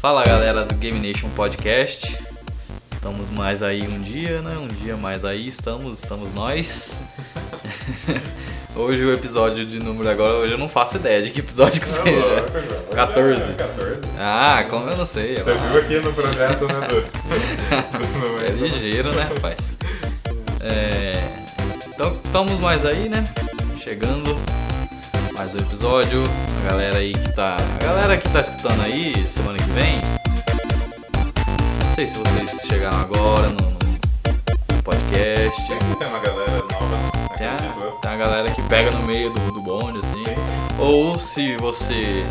Fala galera do Game Nation Podcast. Estamos mais aí um dia, né? Um dia mais aí estamos, estamos nós. hoje o episódio de número agora, hoje eu não faço ideia de que episódio que seja. 14. 14. Ah, como eu não sei. Você mas- viu aqui no projeto, né? Do, É ligeiro, né, rapaz? É, Então, estamos mais aí, né? Chegando mais um episódio. A galera aí que tá. A galera que tá escutando aí semana que vem. Não sei se vocês chegaram agora no, no podcast. Tem uma galera nova, Tem a, eu. tem a galera que pega no meio do, do bonde, assim. Ou se você.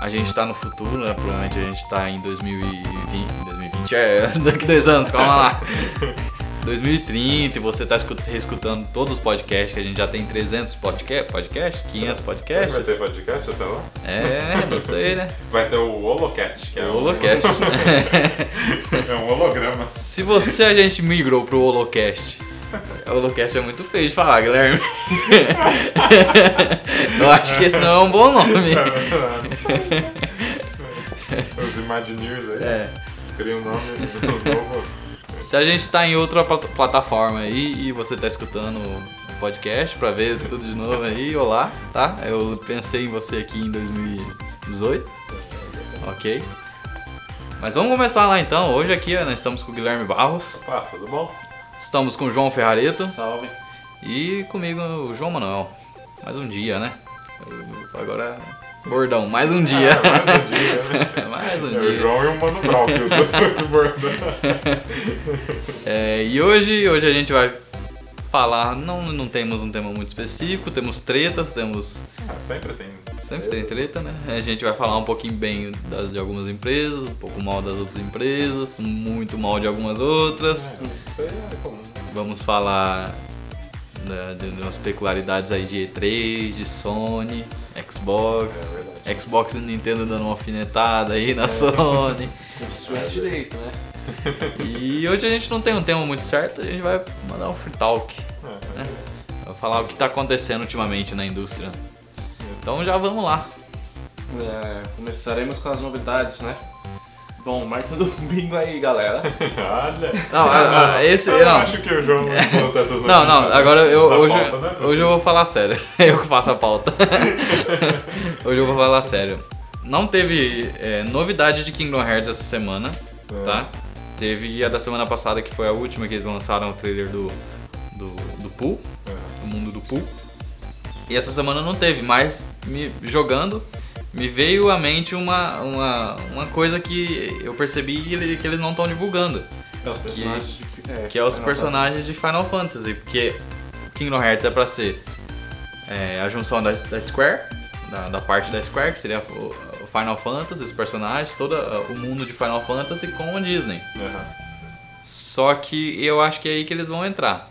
A gente tá no futuro, né? Provavelmente a gente tá em 2020. 2020 é daqui dois anos, calma lá. 2030 e você tá escut- reescutando todos os podcasts, que a gente já tem 300 podca podcast, 500 Vai podcasts. ter podcast até lá? É, não sei, né? Vai ter o Holocast, que é, O um- Holocast. é um holograma. Se você a gente migrou pro Holocast, Holocast é muito feio de falar, Guilherme. Eu acho que esse não é um bom nome. Os Imagineers aí. É. Cria um nome novo. Se a gente tá em outra plat- plataforma aí e você tá escutando o podcast pra ver tudo de novo aí, olá, tá? Eu pensei em você aqui em 2018, ok? Mas vamos começar lá então. Hoje aqui nós estamos com o Guilherme Barros, Opa, tudo bom? estamos com o João Ferrareto Salve. e comigo o João Manuel. Mais um dia, né? Eu- Agora, bordão, mais um dia. Ah, mais um dia, mais um É o dia. João e o Mano Brown, que os dois bordão. É, e hoje, hoje a gente vai falar, não, não temos um tema muito específico, temos tretas, temos. Ah, sempre tem. Sempre tem treta, né? A gente vai falar um pouquinho bem das, de algumas empresas, um pouco mal das outras empresas, muito mal de algumas outras. Isso aí é comum. Vamos falar da- de, de umas peculiaridades aí de E3, de Sony, Xbox, É Xbox e Nintendo dando uma alfinetada aí na Sony. Com suas direito, né? E hoje a gente não tem um tema muito certo, a gente vai mandar um free talk. É, né? Vai falar o que está acontecendo ultimamente na indústria. Então já vamos lá. É, começaremos com as novidades, né? Bom, marca do bingo aí, galera. Olha. Não, a- a- esse. Eu Não, acho que o João conta essas notícias. não, não agora eu, na hoje, pauta, né, hoje eu vou falar sério. Eu que faço a pauta. Hoje eu vou falar sério. Não teve é, novidade de Kingdom Hearts essa semana, É. tá? Teve a da semana passada, que foi a última que eles lançaram o trailer do, do, do Pool, É. do mundo do Pool. E essa semana não teve, mas me jogando, me veio à mente uma, uma, uma coisa que eu percebi que ele- que eles não estão divulgando. É os personagens de, é, Que é os Final personagens de Final Fantasy, porque Kingdom Hearts é pra ser é, a junção da, da Square, da, da parte da Square, que seria o, Final Fantasy, os personagens, todo uh, o mundo de Final Fantasy com a Disney. Aham. Só que eu acho que é aí que eles vão entrar.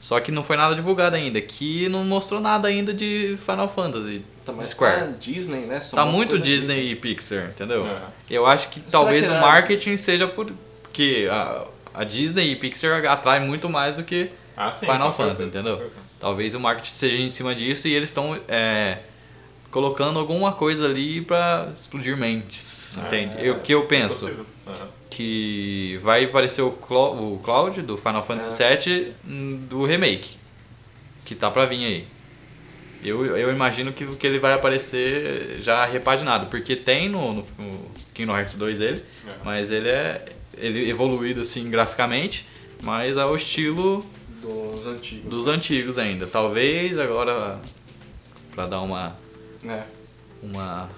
Só que não foi nada divulgado ainda, que não mostrou nada ainda de Final Fantasy Tá mais Square. pra Disney, né? Só Tá muito da Disney e Pixar, entendeu? É. Eu acho que talvez que o é- marketing seja por. Porque a, a Disney e Pixar atrai muito mais do que Ah, sim. Final Fantasy, entendeu? Talvez o marketing seja em cima disso e eles estão é, colocando alguma coisa ali pra explodir mentes, entende? É, O que eu é penso? Que vai aparecer o, Clo- o Cloud do Final Fantasy VII hum, do remake, que tá pra vir aí. Eu, eu imagino que, que ele vai aparecer já repaginado, porque tem no, no, no Kingdom Hearts 2 ele, É. mas ele é ele evoluído assim graficamente, mas ao estilo dos antigos. dos antigos ainda. Talvez agora pra dar uma É. uma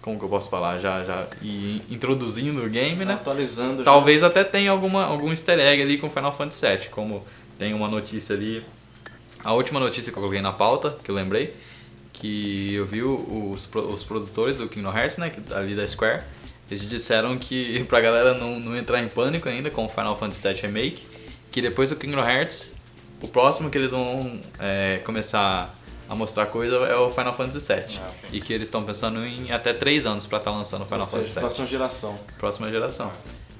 como que eu posso falar já já e introduzindo o game, né? Atualizando. já. Talvez até tenha alguma algum easter egg ali com Final Fantasy VII, como tem uma notícia ali a última notícia que eu coloquei na pauta, que eu lembrei, que eu vi os, os produtores do Kingdom Hearts, né, ali da Square, eles disseram que pra galera não, não entrar em pânico ainda com o Final Fantasy VII Remake, que depois do Kingdom Hearts, o próximo que eles vão é, começar a mostrar coisa é o Final Fantasy VII. Ah, e que eles estão pensando em até 3 anos pra estar lançando o Final seja, Fantasy VII próxima geração. próxima geração.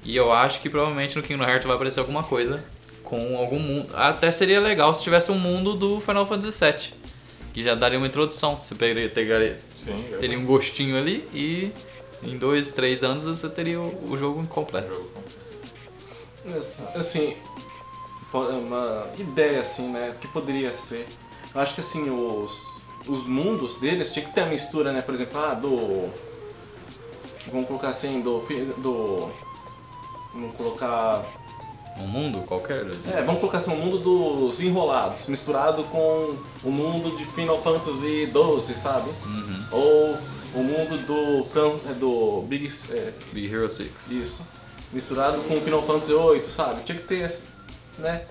E eu acho que provavelmente no Kingdom Hearts vai aparecer alguma coisa com algum mundo. Até seria legal se tivesse um mundo do Final Fantasy VII. Que já daria uma introdução. Você pegaria, Sim, teria um gostinho ali e em dois, três anos você teria o, o jogo completo. Assim, po- é uma ideia assim, né? O que poderia ser? Eu acho que assim, os, os mundos deles tinha que ter a mistura, né? Por exemplo, ah, do. Vamos colocar assim, do. do vamos colocar. Um mundo qualquer. É, vamos colocar assim, o mundo dos enrolados, misturado com o mundo de Final Fantasy XII, sabe? Uhum. Ou o mundo do. Fran- é, do Big. é, Big Hero 6. Isso. Misturado com Final Fantasy VIII, sabe? Tinha que ter, né?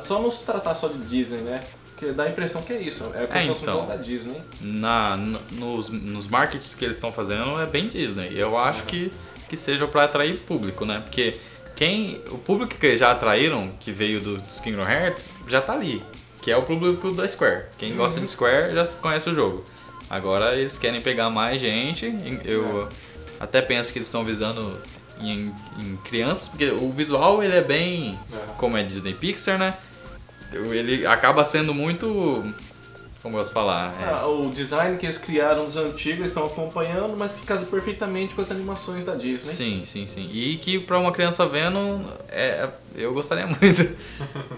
Só não se tratar só de Disney, né? Porque dá a impressão que é isso. É como É, se fosse então. um jogo da Disney. Na, no- nos, nos markets que eles estão fazendo é bem Disney. Eu acho que, que seja pra atrair público, né? Porque quem, o público que já atraíram, que veio do, dos Kingdom Hearts, já tá ali. Que é o público da Square. Quem gosta de Square já conhece o jogo. Agora eles querem pegar mais gente. Eu até penso que eles estão visando em, em crianças, porque o visual ele é bem É. como é Disney Pixar, né? Ele acaba sendo muito. Como eu posso falar? É, Ah, o design que eles criaram dos antigos, eles estão acompanhando, mas que casa perfeitamente com as animações da Disney. Sim, sim, sim. E que pra uma criança vendo, é, eu gostaria muito.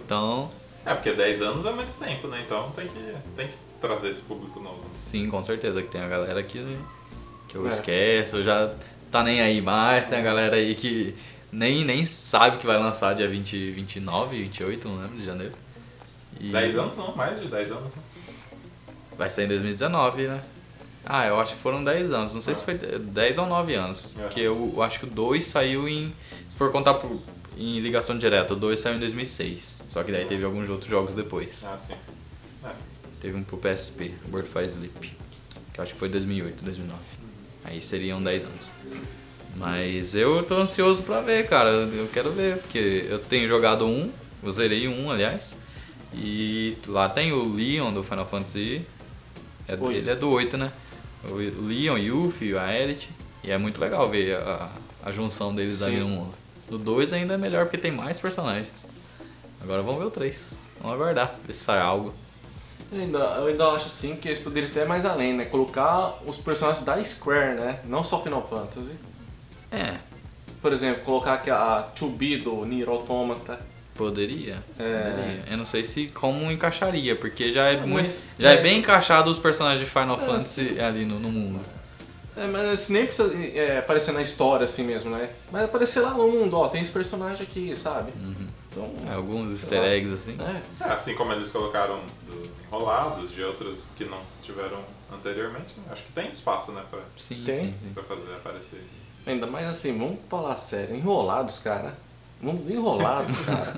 Então, É, porque 10 anos é muito tempo, né? Então tem que, tem que trazer esse público novo. sim, com certeza que tem a galera que, que eu É. esqueço, já tá nem aí mais, tem a galera aí que nem, nem sabe que vai lançar dia 20, 29, 28, não lembro, de janeiro. E 10 anos não, mais de 10 anos. né? Vai sair em 2019, né? Ah, eu acho que foram 10 anos. Não sei se foi 10 ou 9 anos. É. Porque eu, eu acho que o 2 saiu em. Se for contar por, em ligação direta, o 2 saiu em 2006. Só que daí teve alguns outros jogos depois. Ah, sim. É. Teve um pro PSP, Bird Fire Sleep. Que eu acho que foi 2008, 2009. Aí seriam 10 anos. Mas eu tô ansioso pra ver, cara. Eu quero ver, porque eu tenho jogado um, eu zerei um, aliás. E lá tem o Leon do Final Fantasy. É, ele é do 8, né? O Leon, Yuffie, a Elite. E é muito legal ver a, a junção deles ali Sim. no mundo. No 2 ainda é melhor porque tem mais personagens. Agora vamos ver o 3. Vamos aguardar, ver se sai algo. Eu ainda, eu ainda acho assim que eles poderiam até mais além, né? Colocar os personagens da Square, né? Não só Final Fantasy. É, Por exemplo, colocar aqui a 2B do Nier Automata. Poderia. É. poderia. Eu não sei se como encaixaria, porque já é, Ah, muito, já é é. bem encaixado os personagens de Final É, Fantasy ali no, no mundo. É, mas assim, nem precisa é, aparecer na história assim mesmo, né? Mas aparecer lá no mundo, ó, tem esse personagem aqui, sabe? Então, É, alguns easter lá. eggs assim. é. É, assim como eles colocaram do Enrolados, de outros que não tiveram anteriormente, né? acho que tem espaço, né, pra, Sim, Tem? sim, sim. pra fazer aparecer. Ainda mais assim, vamos falar sério, enrolados, cara. Mundo de enrolados, cara.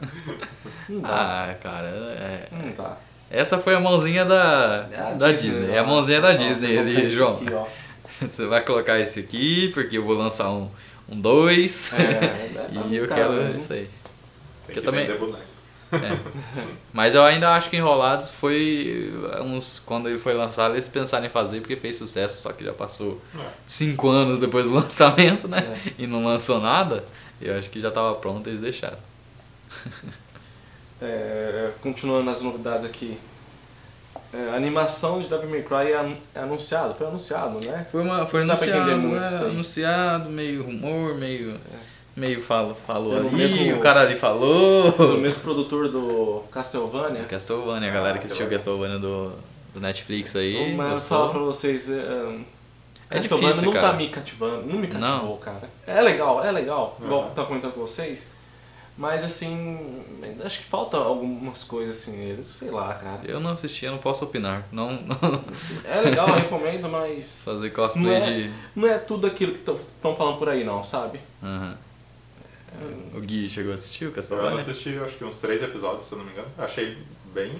Não dá. Ah, cara, é- Não dá. essa foi a mãozinha da, É a da Disney. É a mãozinha da Disney ali, João. aqui. Você vai colocar esse aqui, porque eu vou lançar um 2. Um dois, É, é, tá e eu muito quero mesmo. isso aí. Tem Eu que também- vender boneco. Mas eu ainda acho que Enrolados foi uns. Quando ele foi lançado, eles pensaram em fazer porque fez sucesso, só que já passou É. cinco anos depois do lançamento, né? É. E não lançou nada. Eu acho que já tava pronto, eles deixaram. É, continuando as novidades aqui. É, a animação de Devil May Cry é é anunciado, foi anunciado, né? Foi, uma, foi Dá pra anunciado, entender muito né? anunciado, meio rumor, meio. Meio falo, falou Pelo ali, mesmo- o cara ali falou. O mesmo produtor do Castlevania. Castlevania, a galera Ah, que assistiu aquela- Castlevania do, do Netflix aí. Mas eu falo pra vocês, é, um, É Castlevania difícil, não cara. tá me cativando, não me Não. cativou, cara. É legal, é legal, igual Uhum. eu tava comentando com vocês. Mas assim, acho que falta algumas coisas assim neles, sei lá, cara. Eu não assisti, eu não posso opinar. Não, não É legal, eu recomendo, mas fazer cosplay Não é- de. não é tudo aquilo que estão falando por aí não, sabe? Aham. O Gui chegou a assistir o Eu Castlevania? assisti acho que uns três episódios, se eu não me engano. Eu achei bem,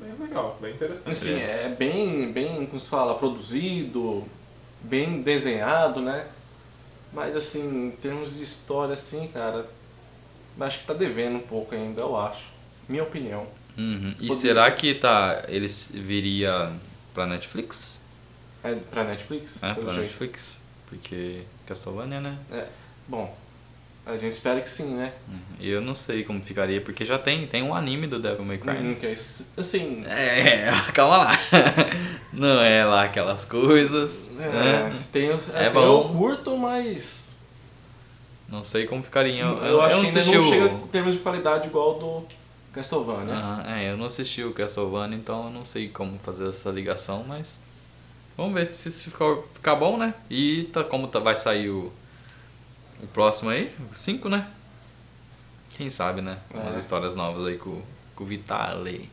bem legal, bem interessante. Assim, é bem, bem, como se fala, produzido, bem desenhado, né? Mas assim, em termos de história assim, cara, acho que tá devendo um pouco ainda, eu acho. Minha opinião. Uhum. E Poderia será ser. que tá. Eles viria pra Netflix? É pra Netflix? É, pra jeito. Netflix? Porque Castlevania, né? É, bom, A gente espera que sim, né? Eu não sei como ficaria, porque já tem, tem um anime do Devil May Cry. Hum, que é assim, É, calma lá. Não é lá aquelas coisas. é, né? tem, assim, bom. eu curto, mas Não sei como ficaria. Eu, eu, acho que ainda não o... chega em termos de qualidade igual do Castlevania. Aham, é, eu não assisti o Castlevania, então eu não sei como fazer essa ligação, mas vamos ver se ficar, ficar bom, né? E tá, como tá, vai sair o, o próximo aí, o 5, né? Quem sabe, né? Umas É. histórias novas aí com, com o Vitale.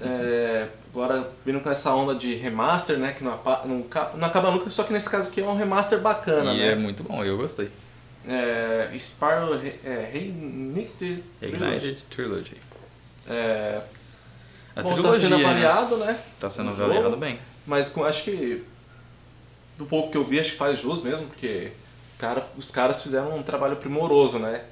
É, agora, vindo com essa onda de remaster, né? Que não, não, não acaba nunca, só que nesse caso aqui é um remaster bacana, e né? é muito bom, eu gostei. É, Re- é, Reignited Trilogy. Trilogy. É, A bom, tá trilogia, sendo né? avaliado, né? Tá sendo avaliado jogo, bem. Mas com, acho que do pouco que eu vi, acho que faz jus mesmo, porque cara, os caras fizeram um trabalho primoroso, né?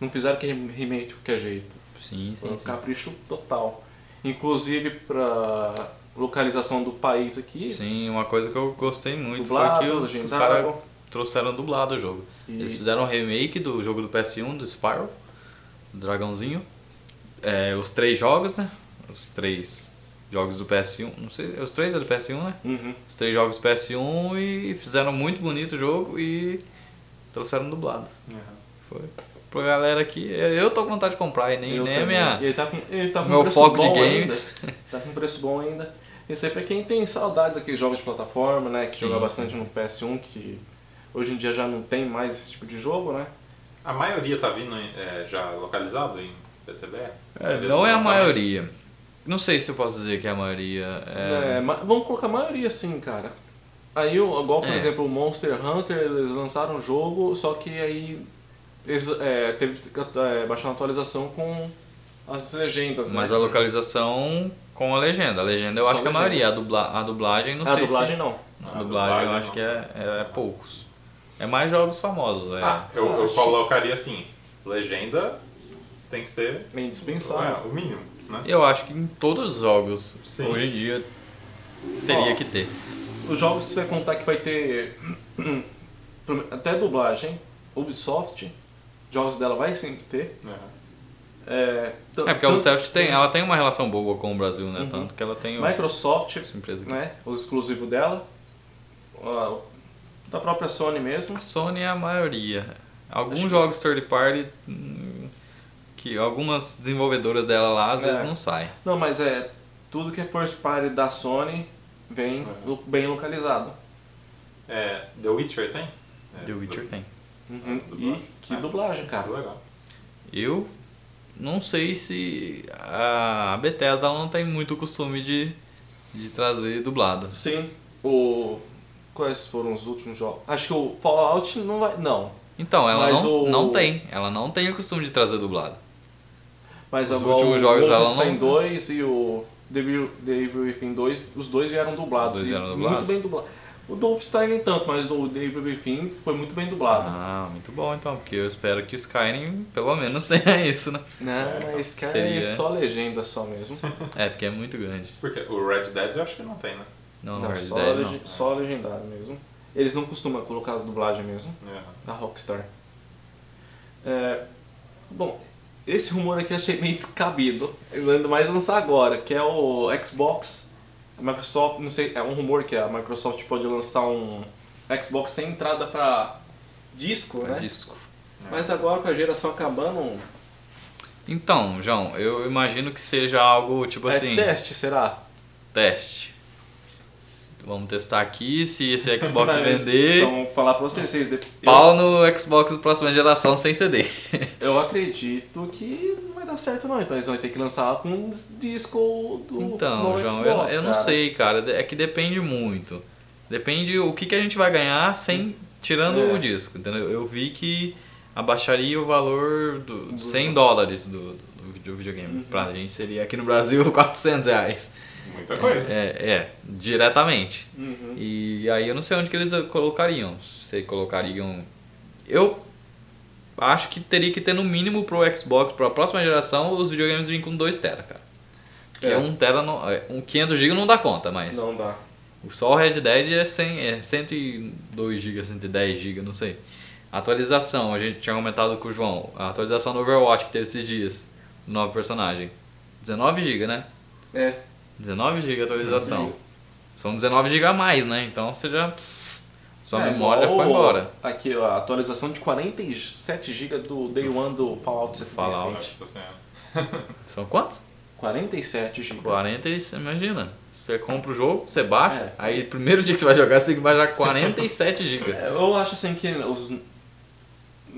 Não fizeram que remake de qualquer jeito. Sim, Foi sim, um sim. capricho total. Inclusive pra localização do país aqui. Sim, uma coisa que eu gostei muito Dublado, foi que o- os caras trouxeram dublado o jogo. E- Eles fizeram um remake do jogo do PS1, do Spyro, do Dragãozinho. É, os três jogos, né? Os três jogos do PS1. Não sei, os três é do PS1, né? Uhum. Os três jogos do PS1 e fizeram muito bonito o jogo e trouxeram dublado. Foi. Pra galera aqui, eu tô com vontade de comprar e nem, Eu nem também. minha. Ele tá com, ele tá com meu um preço foco de bom games. Ainda. Tá com preço bom ainda. Isso aí pra quem tem saudade daqueles jogos de plataforma, né? Que Sim, joga bastante sim. no PS1, que hoje em dia já não tem mais esse tipo de jogo, né? A maioria tá vindo é, já localizado em PTBR? É, não é a maioria. Não sei se eu posso dizer que é a maioria. É, É, vamos colocar a maioria sim, cara. Aí, o- igual por É. exemplo o Monster Hunter, eles lançaram o jogo, só que aí eles, é, teve que é, baixar uma atualização com as legendas, mas né? a localização com a legenda. A legenda eu Só acho que é a maioria. A, dubla, a dublagem não a sei dublagem se... não. A A dublagem eu dublagem acho não. que é, é, é poucos. É mais jogos famosos. É. Ah, eu, eu acho colocaria assim, legenda tem que ser É indispensável. é, o mínimo, né? Eu acho que em todos os jogos, Sim. hoje em dia, teria Ó, que ter. Os jogos você vai contar que vai ter até dublagem, Ubisoft, jogos dela vai sempre ter. É. É, É porque a Ubisoft tem, ela tem uma relação boa com o Brasil, né? Uhum. Tanto que ela tem o- Microsoft, né, os exclusivos dela, a- da própria Sony mesmo. A Sony é a maioria. Alguns Acho que- jogos third party hum, que algumas desenvolvedoras dela lá às É. vezes não saem. Não, mas é tudo que é first party da Sony vem Uhum. bem localizado. É, The Witcher tem? É, The Witcher du- tem. Uhum. É, E que dublagem, cara. Legal. Eu não sei se a Bethesda ela não tem muito costume de, de trazer dublado. Sim. O quais foram os últimos jogos? Acho que o Fallout não vai, não. Então, ela Mas não, o- não tem. Ela não tem o costume de trazer dublado. Mas Os agora últimos o jogos dela Wolfenstein não- 2 e o Devil, Devil Within 2, os dois vieram dublados. dois e vieram Muito dublados? bem dublados. O do Wolfenstein nem tanto, mas o Devil Within foi muito bem dublado. Ah, muito bom então, porque eu espero que o Skyrim pelo menos tenha isso, né? Não, mas cara Seria. é só legenda só mesmo. É, porque é muito grande. Porque o Red Dead eu acho que não tem, né? Não, Não, Red só, Dead lege- não. só legendado mesmo. Eles não costumam colocar dublagem mesmo, É. da Rockstar. É, bom, esse rumor aqui eu achei meio descabido. Ainda mais lançar agora, que é o Xbox. A Microsoft, não sei, é um rumor que a Microsoft pode lançar um Xbox sem entrada pra disco, É né? disco. Mas agora com a geração acabando, Então, João, eu imagino que seja algo tipo é assim, teste, será? teste. Vamos testar aqui, se esse Xbox vender, Então, falar pra vocês, vocês eu, pau no Xbox da próxima geração sem CD. eu acredito que não vai dar certo não, então eles vão ter que lançar com um disco do Então, João, Xbox, eu, eu não sei, cara. É que depende muito. Depende o que, que a gente vai ganhar sem tirando É. o disco, entendeu? Eu vi que abaixaria o valor do, Do 100 jogo. dólares do, do video- videogame. Uhum. Pra gente seria aqui no Brasil 400 reais. Muita coisa. É, é, diretamente. Uhum. E aí eu não sei onde que eles colocariam. Se colocariam. Eu acho que teria que ter no mínimo pro Xbox, pra próxima geração, os videogames virem com 2 tera, cara. Que É. 1 tera, não, é, um 500 GB não dá conta, mas Não dá. só o Red Dead é, 100, é 102 GB, 110 GB, não sei. Atualização, a gente tinha comentado com o João. A atualização do Overwatch que teve esses dias. do Novo personagem. 19 GB, né? É. 19 GB atualização. 19 São 19 GB a mais, né? Então você já. Sua É, memória já foi embora. Aqui, ó, a atualização de 47 GB do Day One do Fallout 76. Fallout. Senhora. São quantos? 47 GB. 40 e você imagina. Você compra o jogo, você baixa, É. aí primeiro dia que você vai jogar, você tem que baixar 47 GB. É, Eu acho assim que os.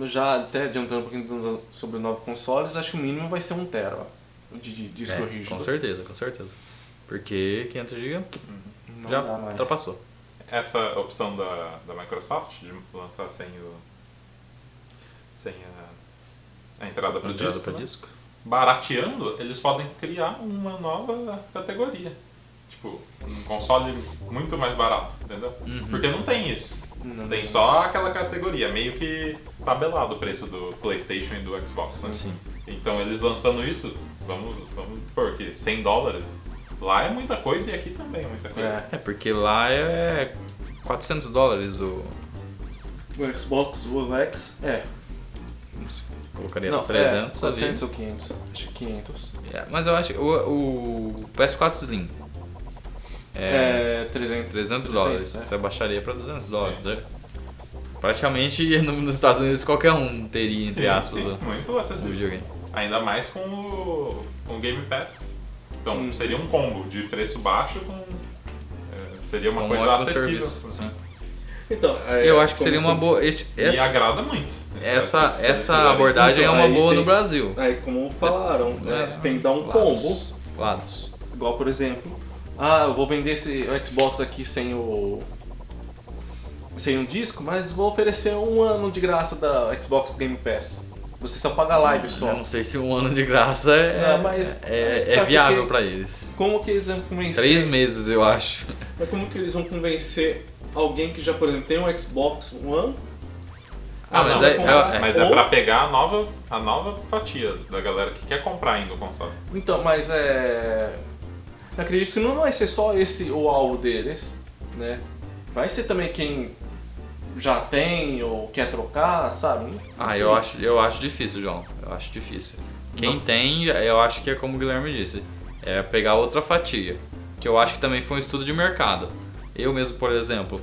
Já até adiantando um pouquinho sobre novos consoles, acho que o mínimo vai ser 1 tera de, de disco É, rígido. com certeza, com certeza. Porque 500 GB Não já ultrapassou. Essa opção da, da Microsoft de lançar sem o. sem a, a entrada para disco, né? disco. barateando, eles podem criar uma nova categoria. Tipo, um console muito mais barato, entendeu? Uhum. Porque não tem isso. Não Tem só aquela categoria, meio que tabelado o preço do PlayStation e do Xbox. né? Sim. Então eles lançando isso, vamos, vamos pôr que 100 dólares. Lá é muita coisa e aqui também é muita coisa. É. É, porque lá é 400 dólares o. O Xbox One X é. Colocaria Não, 300 é, ali. 400 ou 500. Acho que 500. É, mas eu acho que o, o PS4 Slim é, É, 300. 300 dólares. é. Você baixaria para 200 dólares, né? Praticamente no- nos Estados Unidos qualquer um teria, entre Sim, aspas, sim, o- muito o acessível. videogame. Ainda mais com o, com o Game Pass. Então Hum. seria um combo de preço baixo com. é, seria uma Com um coisa acessível. serviço. sim. Então, é, Eu acho que seria uma boa. este- E essa agrada muito. essa, essa abordagem é Então, uma aí boa tem- no Brasil. Aí, como falaram, né, tem que dar um Lados. combo. Lados. Igual, por exemplo, ah, eu vou vender esse Xbox aqui sem o. sem o disco, mas vou oferecer um ano de graça da Xbox Game Pass. Você só paga live só. Eu não sei se um ano de graça é, Não, mas- é, é tá, viável para eles. Como que eles vão convencer? Três meses, eu acho. Mas como que eles vão convencer alguém que já, por exemplo, tem um Xbox One? Ah, mas não, é- comprar, é- Mas é pra pegar a nova, a nova fatia da galera que quer comprar ainda o console. Então, mas é. eu Acredito que não vai ser só esse o alvo deles, né? Vai ser também quem já tem ou quer trocar, sabe? Não Ah, sei. eu acho, eu acho difícil, João. Eu acho difícil. Quem tem, eu acho que é como o Guilherme disse, é pegar outra fatia. Que eu acho que também foi um estudo de mercado. Eu mesmo, por exemplo,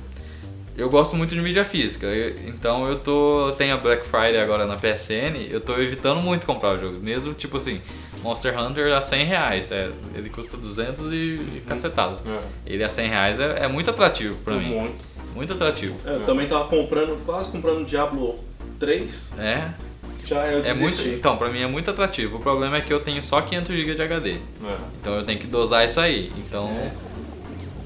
eu gosto muito de mídia física. eu- então eu tô. Eu tenho a Black Friday agora na PSN, eu tô evitando muito comprar jogos. Mesmo tipo assim, Monster Hunter a 100 reais. é, ele custa 200 e, e cacetado. Ele a 100 reais é, é muito atrativo pra mim. Muito. Muito atrativo. Eu também tava comprando, quase comprando Diablo 3. É, Já eu É muito, então, pra mim é muito atrativo. O problema é que eu tenho só 500 GB de HD. É. Então eu tenho que dosar isso aí. Então. É.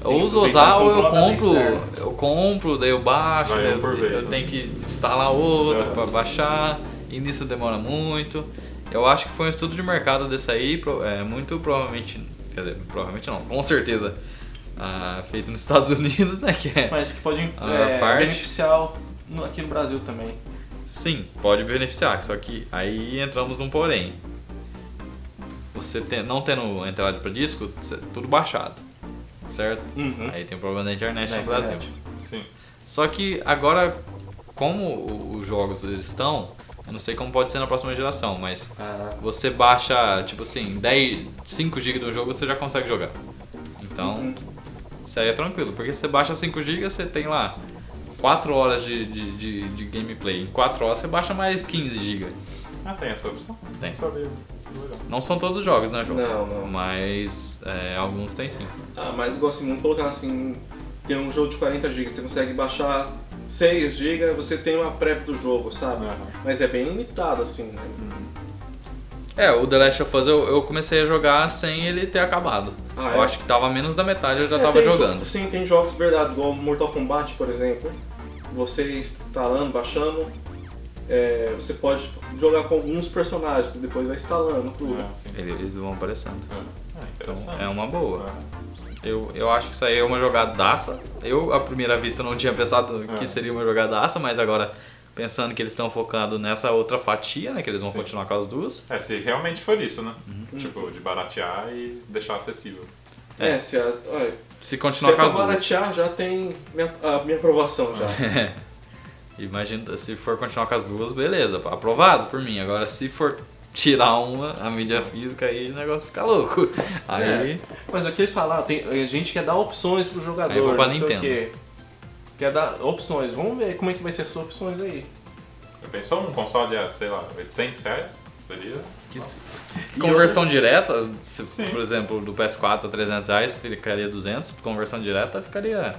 Ou dosar ou eu compro. Eu compro, daí eu baixo, daí eu, vez, eu né? tenho que instalar outro É. pra baixar. E nisso demora muito. Eu acho que foi um estudo de mercado desse aí, é, muito provavelmente. Quer dizer, provavelmente não, com certeza. ah, feito nos Estados Unidos, né? Que é, Mas que pode é, parte. beneficiar aqui no Brasil também. Sim, pode beneficiar, só que aí entramos num porém. Você tem- não tendo entrada para disco, tudo baixado, certo? Uhum. Aí tem o problema da internet no Brasil. Sim. Só que agora, como os jogos eles estão, eu não sei como pode ser na próxima geração, mas Ah, você baixa, tipo assim, 10, 5 GB de um jogo você já consegue jogar. Então, Uhum. isso aí é tranquilo, porque você baixa 5 GB, você tem lá 4 horas de, de, de, de gameplay. Em 4 horas você baixa mais 15 GB. Ah, tem essa opção? Tem. Não são todos os jogos, né, João? Não, não. Mas é, alguns tem sim. Ah, mas igual assim, vamos colocar assim, tem um jogo de 40 GB, você consegue baixar 6 GB, você tem uma prévia do jogo, sabe? Aham. Mas é bem limitado assim, né? É, o The Last of Us eu, eu comecei a jogar sem ele ter acabado. Ah, eu é? acho que tava menos da metade, eu já É, tava tem jo- jogando. sim, tem jogos verdade, igual Mortal Kombat, por exemplo. Você instalando, baixando, é, você pode jogar com alguns personagens, depois vai instalando tudo. É, Eles vão aparecendo. É. Ah, Então é uma boa. É. Eu, eu acho que isso aí é uma jogadaça. Eu, à primeira vista, não tinha pensado que É. seria uma jogadaça, mas agora, pensando que eles estão focados nessa outra fatia, né? Que eles vão Sim. continuar com as duas. É, se realmente for isso, né? Uhum. Tipo, de baratear e deixar acessível. É, se a, olha, Se continuar se com é as pra duas. baratear, já tem minha, a minha aprovação já. Imagina, se for continuar com as duas, beleza, aprovado por mim. Agora, se for tirar uma, a mídia física, aí o negócio fica louco. Aí. É. Mas aqui eles falaram, tem, a gente quer dar opções pro jogador. Aí eu vou pra não sei o Nintendo. quê. Quer dar opções. Vamos ver como é que vai ser as opções aí. Eu pensou um console a, sei lá, 800 reais? Seria? Que Conversão direta, se, por exemplo, do PS4 a 300 reais ficaria 200, conversão direta ficaria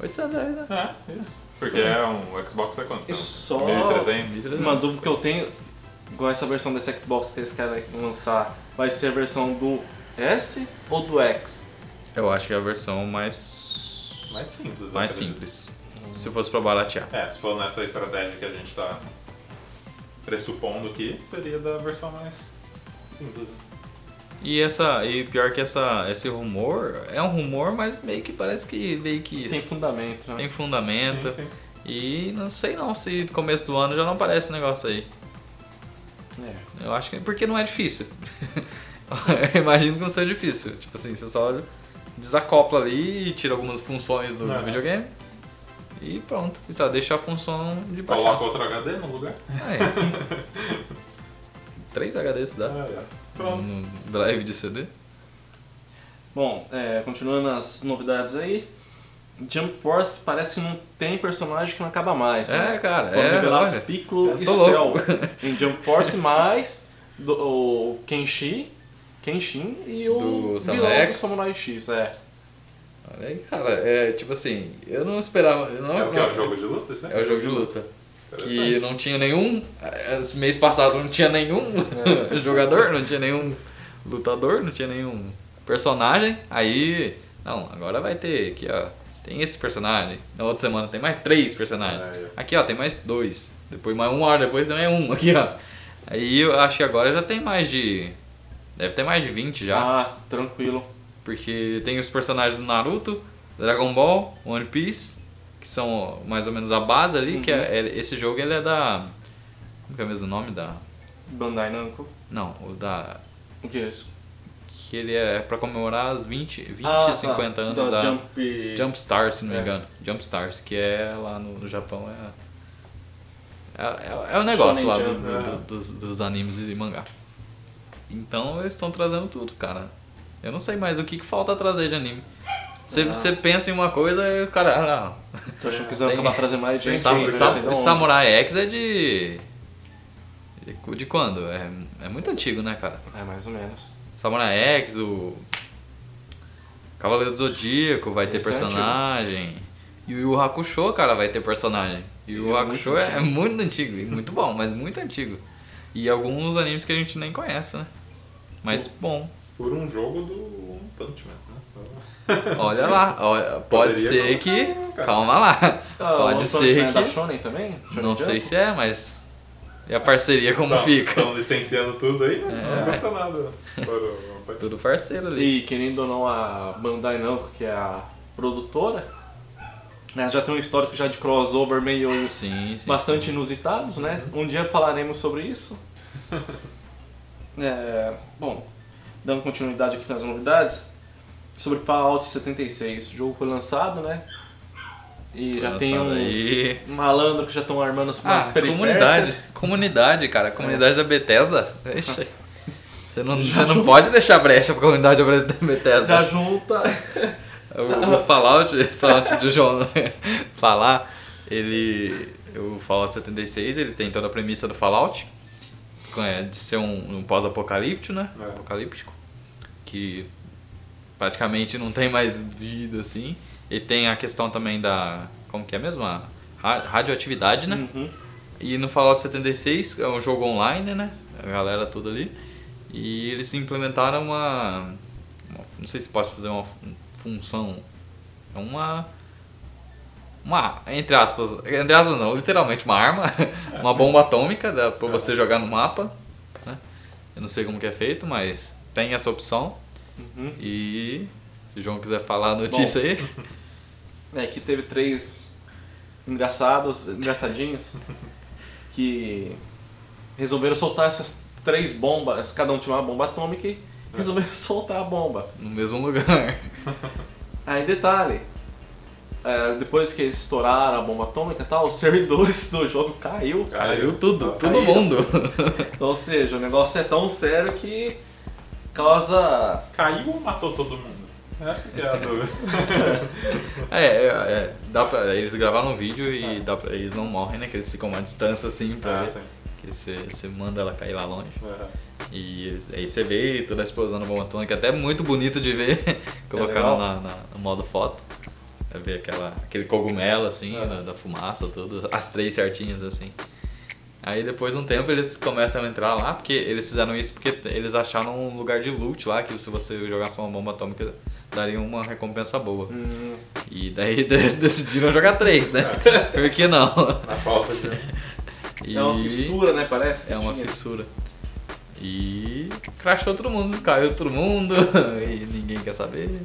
800 reais, né? É, isso. Porque é um Xbox é quanto? E só 1300. uma dúvida que eu tenho com essa versão desse Xbox que eles querem lançar, vai ser a versão do S ou do X? Eu acho que é a versão mais, Mais simples. mais simples. Se fosse pra baratear. É, se for nessa estratégia que a gente tá pressupondo aqui, seria da versão mais simples. E essa e pior que essa esse rumor é um rumor, mas meio que parece que meio que Tem fundamento, né? tem fundamento. Sim, sim. E não sei não se no começo do ano já não aparece esse negócio aí. É. Eu acho que porque não é difícil. Eu imagino que não seja difícil. Tipo assim, você só desacopla ali e tira algumas funções do, do videogame. E pronto. E só deixa a função de baixar. Coloca outro HD no lugar. É. 3 HDs dá. É, Pronto. No drive de CD. Bom, é, continuando as novidades aí. Jump Force parece que não tem personagem que não acaba mais. né? É, cara, Foram é, revelados olha, Piccolo e Cell louco. em Jump Force, mais do, o Kenshi, Kenshin e o Do vilão do X. Samurai X. É. Olha aí, cara, é tipo assim, eu não esperava. eu Não, É o que? É o jogo de luta? Isso É o jogo de luta. Que não tinha nenhum. Esse mês passado não tinha nenhum jogador, não tinha nenhum lutador, não tinha nenhum personagem. Aí. Não, agora vai ter aqui, ó. Tem esse personagem. Na outra semana tem mais três personagens. É, é. Aqui, ó, tem mais dois. Depois mais uma hora depois também é um. Aqui, ó. Aí eu acho que agora já tem mais de. Deve ter mais de 20 já. Ah, tranquilo. Porque tem os personagens do Naruto, Dragon Ball, One Piece, que são mais ou menos a base ali, que é, é- esse jogo ele é da. Como é mesmo o nome da. Bandai Namco. Não, o da. O que é isso? Que ele é pra comemorar os 20, 20 Ah, tá. 50 anos da, Jump... Jump Stars, se não me É. engano. Jump Stars, que é lá no, no Japão é. É, é, é o negócio Shonen lá Jump, do- é. do- dos, dos animes e mangá. Então eles estão trazendo tudo, cara. Eu não sei mais o que, que falta trazer de anime. Você, Ah. você pensa em uma coisa e o cara. Ah, Tô achando que Tem- acabar trazendo mais não. gente. Sam- aí, Sam- sei de o onde. Samurai X é de. de- De quando? É, é muito antigo, né, cara? É, mais ou menos. Samurai X, o. Cavaleiro do Zodíaco vai ter Esse é personagem. E o Yu Hakusho, cara, vai ter personagem. E o Yu É Hakusho muito é muito antigo, e muito bom, mas muito antigo. E alguns animes que a gente nem conhece, né? Mas bom, Por um jogo do One Punch Man, né? olha lá, olha, pode Poderia ser colocar, que. cara. Calma lá. Ah, Pode ser Man é da que. Shonen também? Shonen Não sei se é, mas. E a parceria como fica? Tão licenciando tudo aí, mas É. não custa nada. Por Punch Tudo parceiro ali. E querendo ou não, a Bandai Namco, que é a produtora, né, já tem um histórico já de crossover meio Sim, sim. bastante inusitados, né? Um dia falaremos sobre isso. É, bom, dando continuidade aqui nas novidades, sobre Fallout 76. O jogo foi lançado, né? E já tem uns aí. malandros que já estão armando as Ah, umas peripécias. comunidade. Comunidade, cara. Comunidade da Bethesda. Ixi. Você não, você não pode deixar brecha pra comunidade da Bethesda. Já junta. O, o Fallout, só antes do João falar, ele. O Fallout 76, ele tem toda a premissa do Fallout, é, de ser um, um pós-apocalíptico, né? É. Apocalíptico. Que praticamente não tem mais vida assim. E tem a questão também da. Como que é mesmo? A ra- radioatividade, né? Uhum. E no Fallout 76 é um jogo online, né? A galera toda ali. E eles implementaram uma, uma- não sei se posso fazer uma fun- função. É uma uma entre aspas, entre aspas não, literalmente uma arma, uma bomba atômica dá pra você jogar no mapa, né? Eu não sei como que é feito, mas tem essa opção. Uhum. E se o João quiser falar a notícia aí, É, que teve três engraçados, engraçadinhos, que resolveram soltar essas três bombas, cada um tinha uma bomba atômica e resolveram soltar a bomba. no mesmo lugar. Aí detalhe, é, depois que eles estouraram a bomba atômica e tal, os servidores do jogo caiu. Caiu tudo, Nossa, todo mundo. Ou seja, o negócio é tão sério que causa. Caiu ou matou todo mundo? Essa que é a dúvida. É, é, é, dá pra, eles gravaram um vídeo e dá pra, eles não morrem, né? Que eles ficam uma distância assim pra Ah, ver. sim. Que você, você manda ela cair lá longe. E aí você vê toda a explosão da bomba atômica, até muito bonito de ver, colocando legal. na, na- no modo foto. Pra ver aquela, aquele cogumelo assim, É. da, da fumaça, tudo, as três certinhas assim. Aí depois de um tempo eles começam a entrar lá, porque eles fizeram isso porque eles acharam um lugar de loot lá, que se você jogasse uma bomba atômica daria uma recompensa boa. Hum, E daí de- decidiram jogar três, né? Por que não? Na falta de. E É uma fissura, né? Parece. que É uma tinha. fissura. E crashou todo mundo, caiu todo mundo e ninguém quer saber.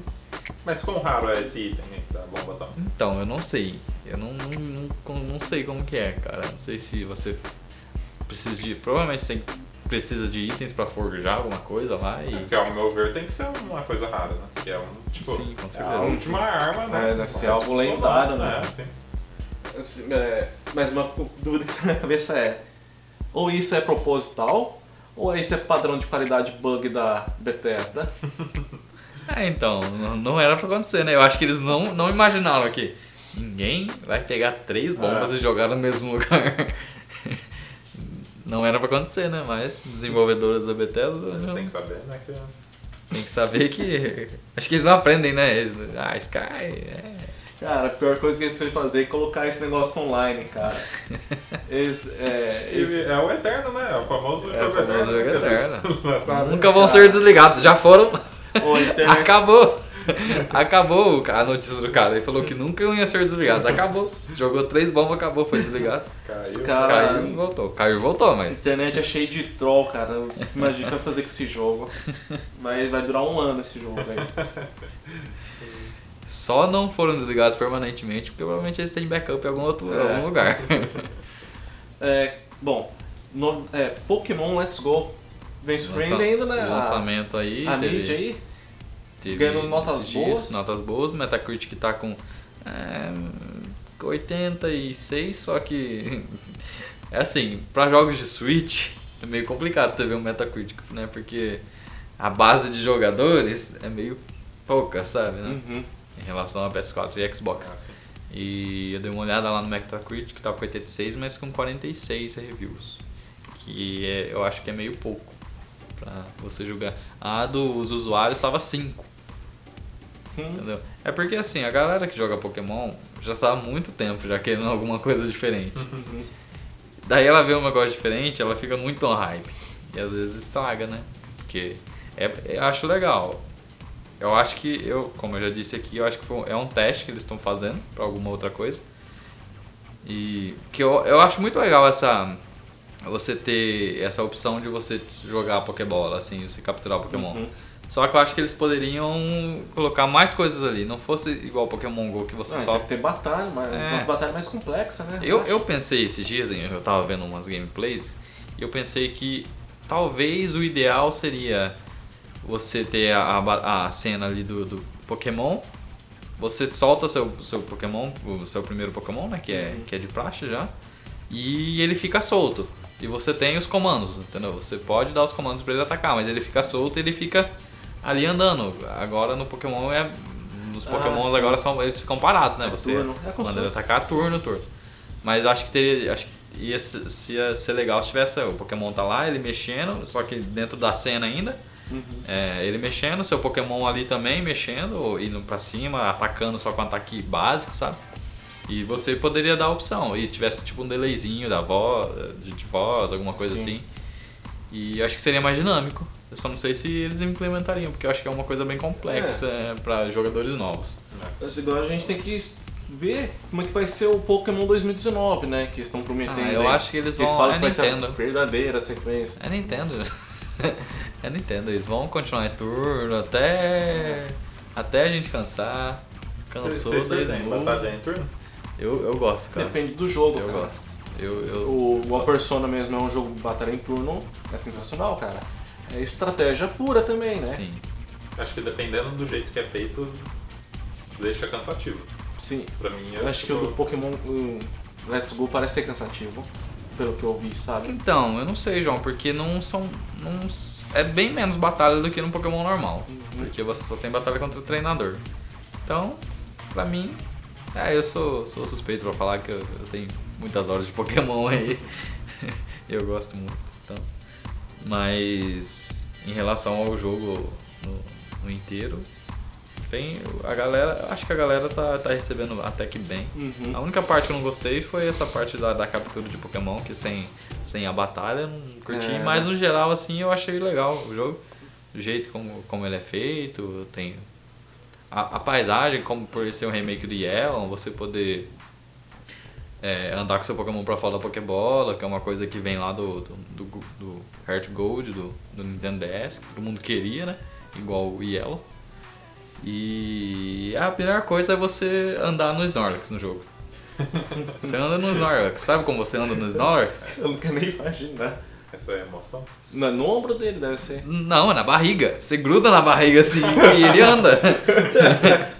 Mas quão raro é esse item aí da bomba atômica? Então, eu não sei. Eu não, não, não, não sei como que é, cara. Não sei se você precisa de. Provavelmente você precisa de itens pra forjar alguma coisa lá e. Porque ao meu ver tem que ser uma coisa rara, né? Que é um, tipo, Sim, com é certeza. a última arma, né? É, deve ser algo lendário, né? É, sim. Assim, é, mas uma dúvida que tá na minha cabeça é: ou isso é proposital, ou isso é padrão de qualidade bug da Bethesda? É, então, não- era pra acontecer, né? Eu acho que eles não, não imaginaram que ninguém vai pegar três bombas É. e jogar no mesmo lugar. Não era pra acontecer, né? Mas desenvolvedores da Bethesda não- têm que saber, né? Que... tem que saber que. Acho que eles não aprendem, né? Eles, ah, Sky. É. Cara, a pior coisa que eles têm que fazer é colocar esse negócio online, cara. Eles. É, eles- Ele é o Eterno, né? É o famoso É o jogo famoso Eterno. jogo. Nunca vão ser desligados. Já foram. Acabou. Acabou a notícia do cara. Ele falou que nunca ia ser desligado. Acabou. Jogou três bombas, acabou, foi desligado. Caiu. caras- Caiu e voltou. Caiu e voltou, A mas. internet é cheia de troll, cara. Imagina o que vai fazer com esse jogo. Vai, vai durar um ano esse jogo aí. Só não foram desligados permanentemente, porque provavelmente eles têm backup em algum outro É. algum lugar. É, bom, no, é, Pokémon Let's Go vem surpreendendo ainda, né? O lançamento aí. A, a teve- mídia aí. Teve ganhando notas dias, boas. Notas boas. Metacritic tá com é, 86, só que. É assim, pra jogos de Switch é meio complicado você ver um Metacritic, né? Porque a base de jogadores é meio pouca, sabe? Né? Uhum. Em relação a PS4 e Xbox. Ah. E eu dei uma olhada lá no Metacritic, que tava com 86, mas com 46 reviews. Que é- eu acho que é meio pouco pra você julgar. A dos usuários tava 5, Hum. entendeu? É porque assim, a galera que joga Pokémon já tá há muito tempo já querendo alguma coisa diferente. Uhum. Daí ela vê um negócio diferente, ela fica muito on hype. E às vezes estraga, né? Porque é, eu acho legal. Eu acho que, eu, como eu já disse aqui, eu acho que foi, é um teste que eles estão fazendo para alguma outra coisa. E que eu, eu acho muito legal essa você ter essa opção de você jogar Pokébola, assim, você capturar o Pokémon. Uhum. Só que eu acho que eles poderiam colocar mais coisas ali. Não fosse igual Pokémon GO que você Ah, só tem que ter batalha, mas É. umas batalhas mais complexas, né? eu, eu pensei esses dias, eu tava vendo umas gameplays, e eu pensei que talvez o ideal seria você ter a, a, a cena ali do, do Pokémon, você solta seu, seu Pokémon, o seu primeiro Pokémon, né, que é, Uhum. que é de praxe já, e ele fica solto. E você tem os comandos, entendeu? Você pode dar os comandos pra ele atacar, mas ele fica solto e ele fica ali andando. Agora no Pokémon é. Nos Ah, Pokémons sim. agora são, eles ficam parados, né? É Você turno. É manda ele atacar turno, turno. Mas acho que teria. Acho que ia, ia ser legal se tivesse o Pokémon tá lá, ele mexendo, só que dentro da cena ainda. Uhum. É, ele mexendo, seu Pokémon ali também mexendo, indo pra cima, atacando só com ataque básico, sabe? E você poderia dar a opção, e tivesse tipo um delayzinho da voz, de, voz, alguma coisa Sim. assim. E eu acho que seria mais dinâmico. Eu só não sei se eles implementariam, porque eu acho que é uma coisa bem complexa é. para jogadores novos. Mas agora a gente tem que ver como é que vai ser o Pokémon 2019, né? Que eles estão prometendo. Ah, eu aí. acho que eles vão- falam é que vai ser a Nintendo. verdadeira sequência. É Nintendo. é Nintendo, eles vão continuar em turno até. até a gente cansar. Cansou Vocês daí preferem batalha em turno? Eu, eu gosto, cara. Depende do jogo, Eu cara. gosto. Eu, eu, O gosto. Persona mesmo é um jogo de batalha em turno, é sensacional, cara. É estratégia pura também, né? Sim. Acho que dependendo do jeito que é feito, deixa cansativo. Sim, Pra mim, eu acho que o do Pokémon o Let's Go parece ser cansativo. Pelo que eu vi, sabe? Então, eu não sei, João, porque não são. Não, é bem menos batalha do que no Pokémon normal. Porque você só tem batalha contra o treinador. Então, pra mim. É, eu sou, sou suspeito pra falar que eu, eu tenho muitas horas de Pokémon aí. eu gosto muito. Então. Mas em relação ao jogo no, no inteiro, tem a galera. Acho que a galera tá, tá recebendo até que bem. Uhum. A única parte que eu não gostei foi essa parte da, da captura de Pokémon, que sem, sem a batalha eu não curti. É. Mas no geral, assim, eu achei legal o jogo. O jeito como, como ele é feito, tem a, a paisagem, como por ser um remake do Yellow, você poder é, andar com seu Pokémon pra fora da Pokébola, que é uma coisa que vem lá do, do, do, do Heart Gold, do, do Nintendo DS, que todo mundo queria, né? Igual o Yellow. E a melhor coisa é você andar no Snorlax no jogo. Você anda no Snorlax. Sabe como você anda no Snorlax? Eu quero nem imaginar. Essa é a emoção. No, no ombro dele deve ser. Não, é na barriga. Você gruda na barriga assim e ele anda.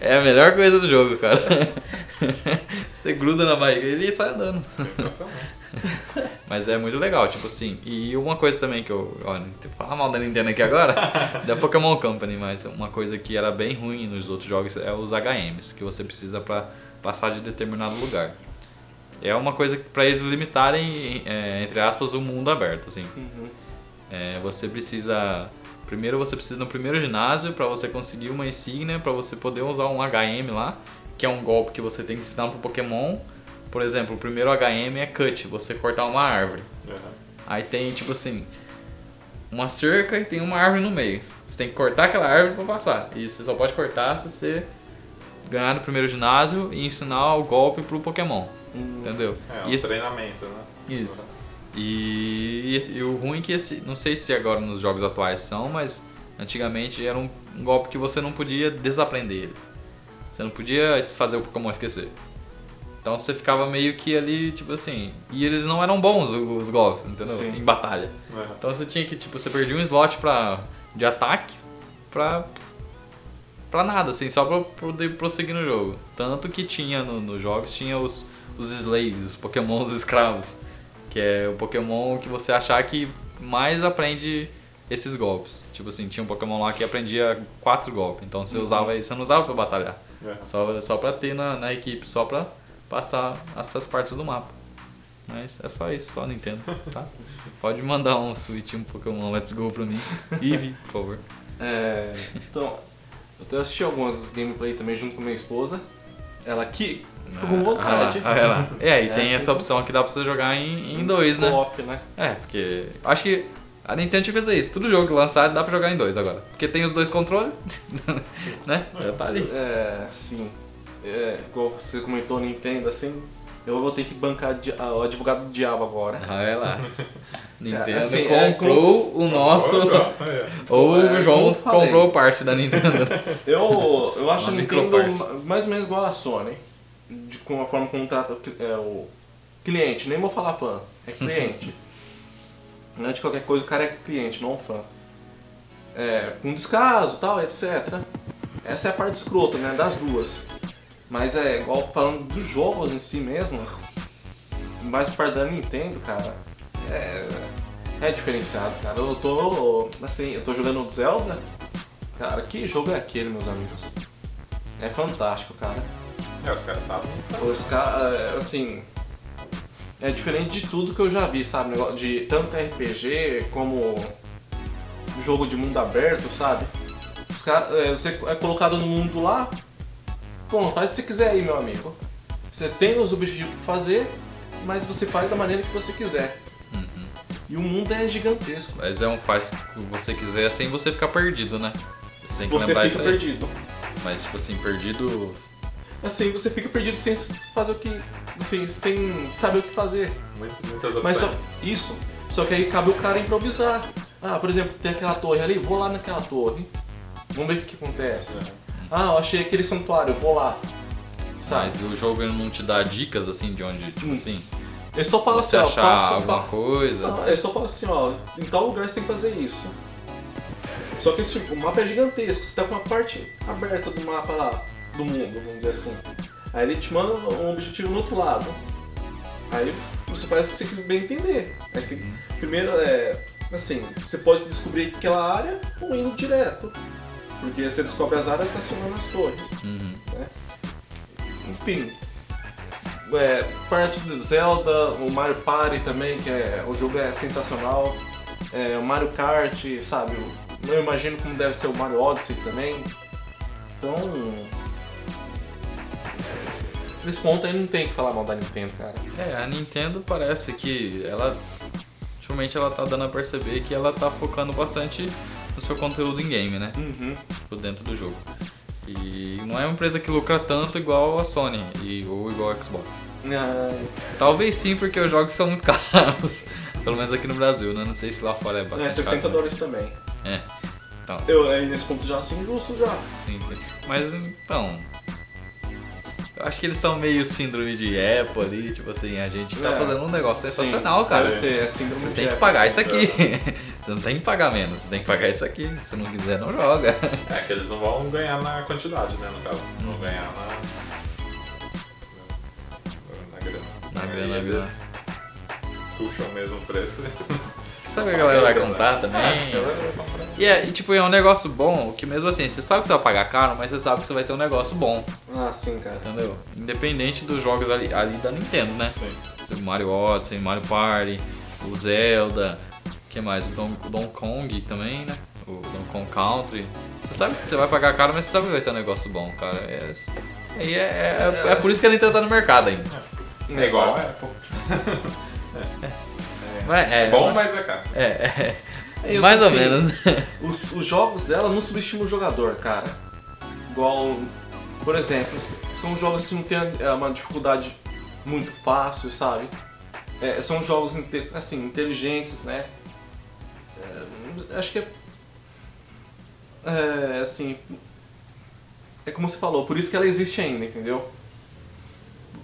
É a melhor coisa do jogo, cara. Você gruda na barriga e ele sai andando. Mas é muito legal, tipo assim. E uma coisa também que eu. Não que falar mal da Nintendo aqui agora, da Pokémon Company, mas uma coisa que era bem ruim nos outros jogos é os HMs, que você precisa pra passar de determinado lugar. É uma coisa pra eles limitarem, é, entre aspas, o mundo aberto, assim. Uhum. É, você precisa. Primeiro você precisa no primeiro ginásio para você conseguir uma insígnia, para você poder usar um HM lá, que é um golpe que você tem que ensinar pro Pokémon. Por exemplo, o primeiro HM é cut, você cortar uma árvore. Uhum. Aí tem tipo assim, uma cerca e tem uma árvore no meio. Você tem que cortar aquela árvore para passar. E você só pode cortar se você ganhar no primeiro ginásio e ensinar o golpe pro Pokémon. Entendeu? É um esse- treinamento, né? isso. E, e e o ruim é que esse. Não sei se agora nos jogos atuais são, mas antigamente era um, um golpe que você não podia desaprender ele. Você não podia fazer o Pokémon esquecer. Então você ficava meio que ali, tipo assim. E eles não eram bons os golpes, entendeu? Sim. Em batalha. Uhum. Então você tinha que, tipo, você perdia um slot pra, de ataque pra. pra nada, assim, só pra poder prosseguir no jogo. Tanto que tinha no- nos jogos, tinha os, os slaves, os pokémons escravos. Que é o pokémon que você achar que mais aprende esses golpes. Tipo assim, tinha um pokémon lá que aprendia quatro golpes. Então você usava ele, você não usava pra batalhar. Uhum. Só, só pra ter na, na equipe, só pra passar essas partes do mapa. Mas é só isso, só Nintendo, tá? Pode mandar um Switch, um Pokémon Let's Go pra mim. Eevee, por favor. É, então, eu assisti algumas gameplay também junto com minha esposa. Ela que ficou com vontade. Ah, lá, ah, lá. É, e É, tem essa opção que dá pra você jogar em, em dois, né? Co-op, né? É, porque acho que a Nintendo tinha que fazer isso. Tudo jogo lançado dá pra jogar em dois agora. Porque tem os dois controles, né? Já tá ali. É, sim. É, igual você comentou Nintendo, assim, eu vou ter que bancar ah, o advogado do diabo agora. Ah, é lá. Nintendo assim, é, comprou o nosso. É. Ou É, o João comprou parte da Nintendo. Eu, eu acho a Nintendo mais ou menos igual a Sony. De, com a forma como trata o é, o cliente, nem vou falar fã, é cliente. É de qualquer coisa, o cara é cliente, não fã. É, com descaso tal, etc. Essa é a parte escrota, né? Das duas. Mas é igual falando dos jogos em si mesmo, mais parte da Nintendo, cara, é, é diferenciado, cara. Eu tô. Assim, eu tô jogando Zelda. Cara, que jogo é aquele, meus amigos? É fantástico, cara. É, os caras sabem. Os caras, assim. É diferente de tudo que eu já vi, sabe? Negócio De tanto RPG como jogo de mundo aberto, sabe? Os caras, é, você é colocado no mundo lá, bom, faz o que você quiser aí, meu amigo. Você tem os objetivos pra fazer, mas você faz da maneira que você quiser. E o mundo é gigantesco. Mas é um faz o que você quiser sem você ficar perdido, né? Você tem que Você lembrar fica isso aí. perdido. Mas tipo assim, perdido. Assim, você fica perdido sem fazer o que. Assim, sem saber o que fazer. Muitas opções. Mas só. Isso. Só que aí cabe o cara improvisar. Ah, por exemplo, tem aquela torre ali, vou lá naquela torre. Vamos ver o que, que acontece. Ah, eu achei aquele santuário, vou lá. Sabe? Mas o jogo não te dá dicas assim de onde, tipo Hum. assim, Ele só fala você assim, ó, achar passa, alguma pa- coisa. Não, ele só fala assim, ó, em tal lugar você tem que fazer isso. Só que tipo, o mapa é gigantesco, você tá com uma parte aberta do mapa lá. Do mundo, vamos dizer assim. Aí ele te manda um objetivo no outro lado. Aí você faz o que você quiser bem entender. Aí você, primeiro, é, assim, você pode descobrir aquela área ou indo direto. Porque você descobre as áreas estacionando as torres. Uhum. Né? Enfim. É, parte do Zelda, o Mario Party também, que é, o jogo é sensacional. É, o Mario Kart, sabe? Eu imagino como deve ser o Mario Odyssey também. Então. Nesse ponto aí não tem que falar mal da Nintendo, cara. É, a Nintendo parece que ela. Ultimamente ela tá dando a perceber que ela tá focando bastante no seu conteúdo em game, né? Uhum. Tipo, dentro do jogo. E não é uma empresa que lucra tanto igual a Sony e, ou igual a Xbox. Ah, Talvez sim, porque os jogos são muito caros. Pelo menos aqui no Brasil, né? Não sei se lá fora é é, bastante 60 caro. dólares também. É. Então, Eu, aí nesse ponto já acho injusto já. sim, sim. Mas então. Eu acho que eles são meio síndrome de Apple ali, tipo assim, a gente tá É. fazendo um negócio Sim, sensacional, cara. Deve ser, é síndrome Você de tem que pagar assim. isso aqui. Você não tem que pagar menos, você tem que pagar isso aqui. Se não quiser, não joga. É que eles não vão ganhar na quantidade, né, no caso. Não vão ganhar na. Na grana. Na grana, na grana. Puxam o mesmo preço. Sabe que a galera vai comprar É, também? comprar. E, é, e tipo, é um negócio bom, que mesmo assim, você sabe que você vai pagar caro, mas você sabe que você vai ter um negócio bom, Ah, sim, cara. entendeu? Independente dos jogos ali, ali da Nintendo, né? Sim. Mario Odyssey, Mario Party, o Zelda, o que mais? O Don, Kong também, né? O Donkey Kong Country. Você sabe que você vai pagar caro, mas você sabe que vai ter um negócio bom, cara. É, é, é, é, é por isso que a Nintendo tá no mercado ainda. É igual a. Apple. Mas é, Bom, mas é caro. é, é, Eu, mais ou assim, menos. Os, os jogos dela não subestimam o jogador, cara. Igual, por exemplo, são jogos que não tem é, uma dificuldade muito fácil, sabe? É, são jogos assim, inteligentes, né? É, acho que é, é. assim. É como você falou, por isso que ela existe ainda, entendeu?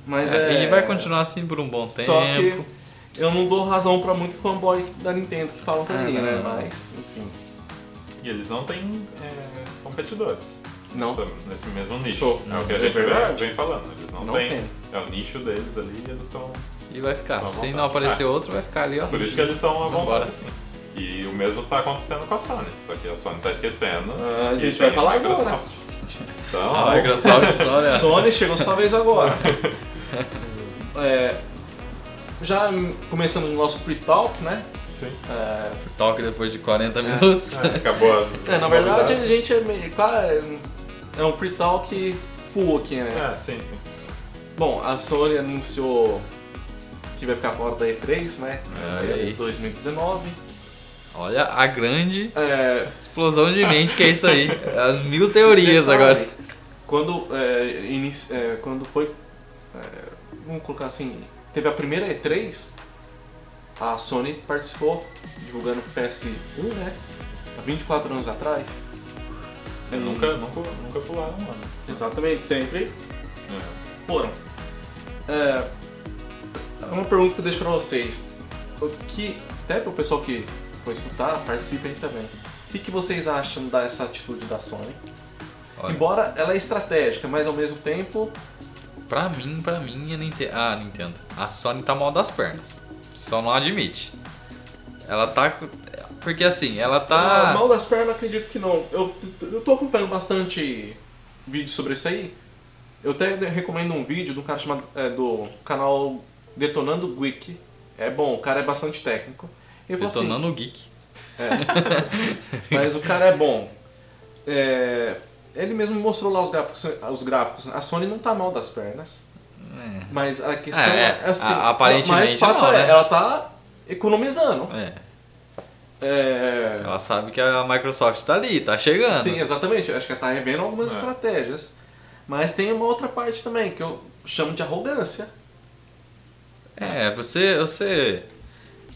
Mas é. É, E vai continuar assim por um bom tempo. Eu não dou razão pra muito fanboy da Nintendo que falam pra Ah, mim, não, né? não. Mas, enfim. E eles não têm é, competidores. Não. Nesse mesmo nicho. Sou. É o que É a gente vem, verdade. vem falando. Eles não, Não têm. tem. É o nicho deles ali e eles estão. E vai ficar. Se não aparecer Ah. outro, vai ficar ali, ó. Por isso que eles estão à vontade, assim. E o mesmo tá acontecendo com a Sony. Só que a Sony tá esquecendo. Ah, a gente vai falar Microsoft. agora. Então, A Microsoft só, né? Sony chegou sua vez agora. É, já começamos o nosso free talk, né? sim. É, Toque depois de 40 minutos. É, acabou as. é, na verdade a gente é meio. Claro, é- é um free talk full aqui, né? É, sim, sim. Bom, a Sony anunciou que vai ficar fora da E3, né? Aí. 2019. Olha a grande É, explosão de mente que é isso aí. As mil teorias Detalhe, agora. Quando, é, inici- é, quando foi. é, vamos colocar assim. Teve a primeira E3, a Sony participou divulgando o PS1, né? Há 24 anos atrás. É, nunca, nunca, nunca pularam, mano. Exatamente, sempre É. foram. É, uma pergunta que eu deixo pra vocês. O que, até pro pessoal que for escutar, participem também. O que, que vocês acham dessa atitude da Sony? Olha, Embora ela é estratégica, mas ao mesmo tempo pra mim, pra mim, a Nintendo, a Nintendo, a Sony tá mal das pernas. Só não admite. Ela tá. Porque assim, ela Ah, tá. mal das pernas, acredito que não. Eu, eu tô acompanhando bastante vídeo sobre isso aí. Eu até recomendo um vídeo do cara chamado é, do canal Detonando Geek. É bom, o cara é bastante técnico. Ele assim, Detonando o Geek. mas o cara é bom. É, ele mesmo mostrou lá os gráficos, os gráficos. A Sony não tá mal das pernas. É. Mas a questão É, é, assim. a- aparentemente mas fato não, é, né? ela tá economizando. É. É, Ela sabe que a Microsoft tá ali, tá chegando. Sim, exatamente. Acho que ela tá revendo algumas É. estratégias. Mas tem uma outra parte também, que eu chamo de arrogância. É, você, você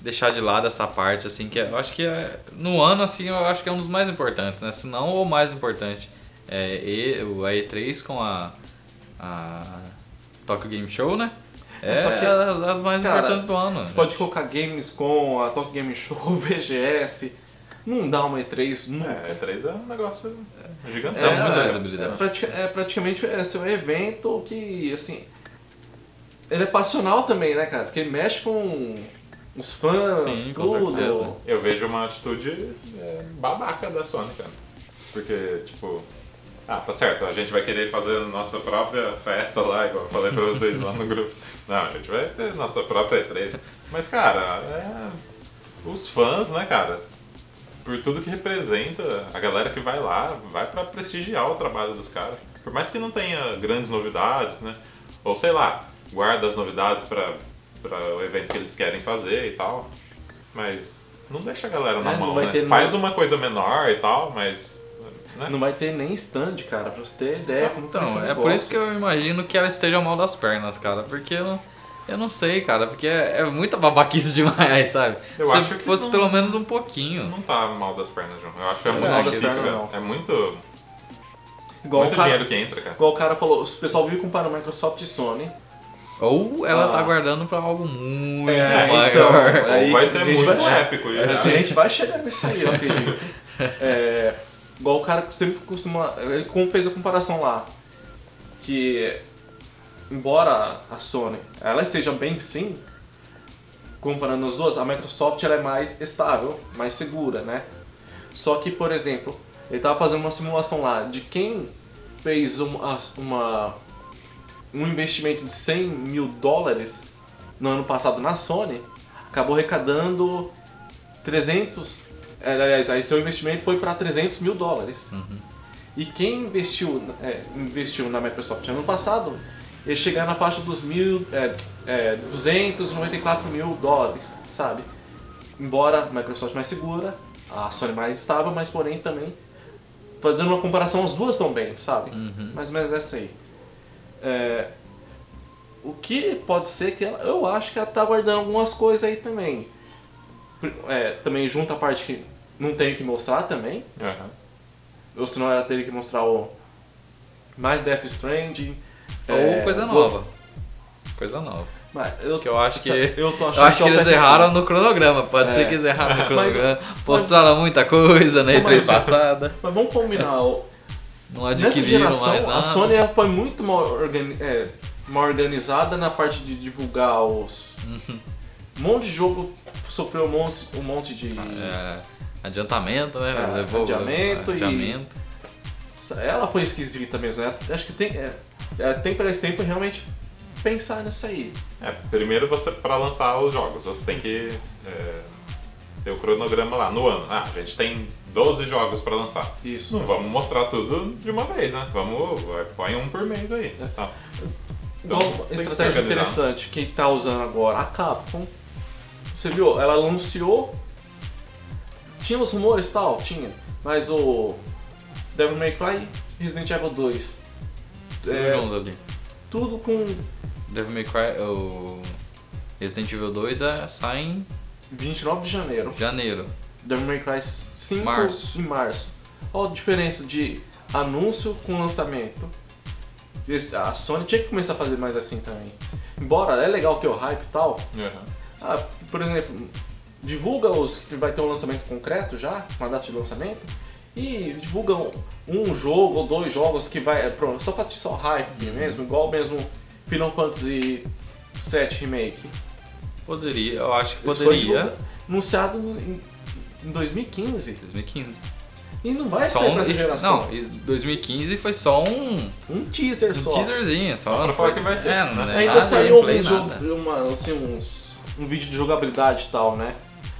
deixar de lado essa parte, assim, que eu acho que é, no ano, assim, eu acho que é um dos mais importantes, né? Se não o mais importante. É e, o a E3 com a, a Tokyo Game Show, né? É Só que, as, as mais cara, importantes do ano. Você né? pode colocar games com a Tokyo Game Show, VGS. não dá uma E3 nunca. É, E3 é um negócio gigantesco. Dá muita né? visibilidade. É, prati- é praticamente esse é um evento que, assim. Ele é passional também, né, cara? Porque ele mexe com os fãs, Sim, com tudo. Eu vejo uma atitude é, babaca da Sony, cara. Porque, tipo, ah, tá certo, a gente vai querer fazer nossa própria festa lá, igual eu falei pra vocês lá no grupo. Não, a gente vai ter nossa própria E3. Mas, cara, é, os fãs, né, cara, por tudo que representa, a galera que vai lá, vai pra prestigiar o trabalho dos caras. Por mais que não tenha grandes novidades, né? Ou sei lá, guarda as novidades pra, pra o evento que eles querem fazer e tal. Mas não deixa a galera na É, mão, né? Faz uma coisa menor e tal, mas. Né? Não vai ter nem stand, cara, pra você ter ideia como que vai ser Então, é por isso que eu imagino que ela esteja mal das pernas, cara. Porque eu não, eu não sei, cara. Porque é, é muita babaquice demais, sabe? Eu Se acho que fosse não- pelo menos um pouquinho. Não tá mal das pernas, João. Eu acho que é muito das pernas, cara. não? É muito, Igual, muito o cara, dinheiro que entra, cara. igual o cara falou, o pessoal vive comparando Microsoft e Sony. Ou ela Ah. tá guardando pra algo muito É, maior. então, aí Ou vai a ser gente muito vai- épico isso. A né? gente vai chegar nisso aí, eu acredito. É, igual o cara que sempre costuma. Ele fez a comparação lá. Que embora a Sony ela esteja bem sim, comparando as duas, a Microsoft ela é mais estável, mais segura, né? Só que, por exemplo, ele tava fazendo uma simulação lá de quem fez uma, uma- um investimento de 100 mil dólares no ano passado na Sony, acabou arrecadando 300. É, Aliás, aí seu investimento foi para 300 mil dólares. E quem investiu, é, investiu na Microsoft ano passado, ia chegar na faixa dos mil, é, é, 294 mil dólares, sabe? Embora a Microsoft mais segura, a Sony mais estável, mas porém também fazendo uma comparação, as duas estão bem, sabe? Mais ou menos essa aí. É, o que pode ser que ela, eu acho que ela tá guardando algumas coisas aí também. É, também junto a parte que não tem o que mostrar também. Aham. Ou senão ela teria que mostrar o mais Death Stranding. Ou é, coisa nova. Coisa nova. Mas eu, Que eu acho que- eu, tô achando Eu acho que é o eles PS5. erraram no cronograma. Pode É. ser que eles erraram no Mas- cronograma. Mostraram muita coisa na Mas- E3 passada. Mas vamos combinar. o- Não adquiriram geração, mais nada. a Sony foi muito mal, organi- é, mal organizada na parte de divulgar os. Uhum. Um monte de jogo sofreu um monte, um monte de. É, adiantamento, né? É, Levou adiamento e- adiamento. Ela foi esquisita mesmo, né? Acho que tem, é, é, tem para esse tempo realmente pensar nisso aí. É, primeiro você, pra lançar os jogos, você tem que é, ter o cronograma lá no ano. Ah, a gente tem 12 jogos pra lançar. Isso. Não vamos mostrar tudo de uma vez, né? Vamos, vai, põe um por mês aí. Tá. Então, que se estratégia organizar. interessante que tá usando agora a Capcom. Você viu? Ela anunciou. Tinha os rumores e tal? Tinha. Mas o Devil May Cry Resident Evil 2. Tudo É, junto ali. tudo com Devil May Cry, o Resident Evil 2 é, sai em 29 de janeiro. janeiro. Devil May Cry 5 Março. em março. Olha a diferença de anúncio com lançamento. A Sony tinha que começar a fazer mais assim também. Embora é legal ter o hype e tal, Aham. Ah, por exemplo, divulga os que vai ter um lançamento concreto já, uma data de lançamento, e divulga um, um jogo ou dois jogos que vai. é, pro- Só pra atiçar o hype mesmo, igual mesmo Final Fantasy VII Remake. Poderia, eu acho que poderia. anunciado em, em 2015. 2015. E não vai Só sair um, pra essa geração. não, e 2015 foi só um, Um teaser um só. teaserzinho, só. Só pra não falar foi- que vai ter, É, não é Ainda nada saiu algum jogo, uma, assim, uns, um vídeo de jogabilidade e tal, né?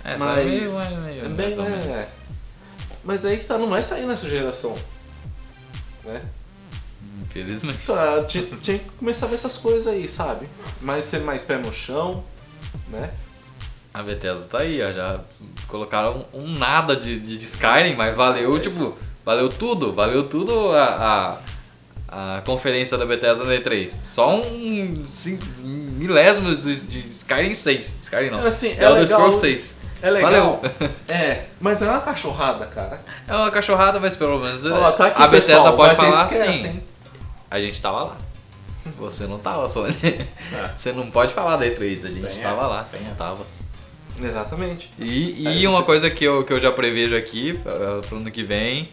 É, saiu meio, Mas- meio, é bem, mais ou é. Mas aí que tá, não vai sair nessa geração. Né? Infelizmente. Tá, tinha, tinha que começar a ver essas coisas aí, sabe? Mas ser mais pé no chão, né? A Bethesda tá aí, ó, já colocaram um, um nada de, de Skyrim, mas valeu, Mas- tipo, valeu tudo, valeu tudo a, a, a conferência da Bethesda na E3. Só um cinco, milésimos de, de Skyrim 6. Skyrim não. Assim, é Elder legal- Scrolls 6. É legal. Valeu. É, mas é uma cachorrada, cara. É uma cachorrada, mas pelo menos Ó, tá aqui, a Bethesda pessoal, pode falar assim. hein? A gente tava lá. Você não tava, Sony. Você não pode falar da E3, a gente Tem tava essa, lá, você tem não essa. tava. Exatamente. E, É, e uma você- coisa que eu, que eu já prevejo aqui, uh, pro ano que vem,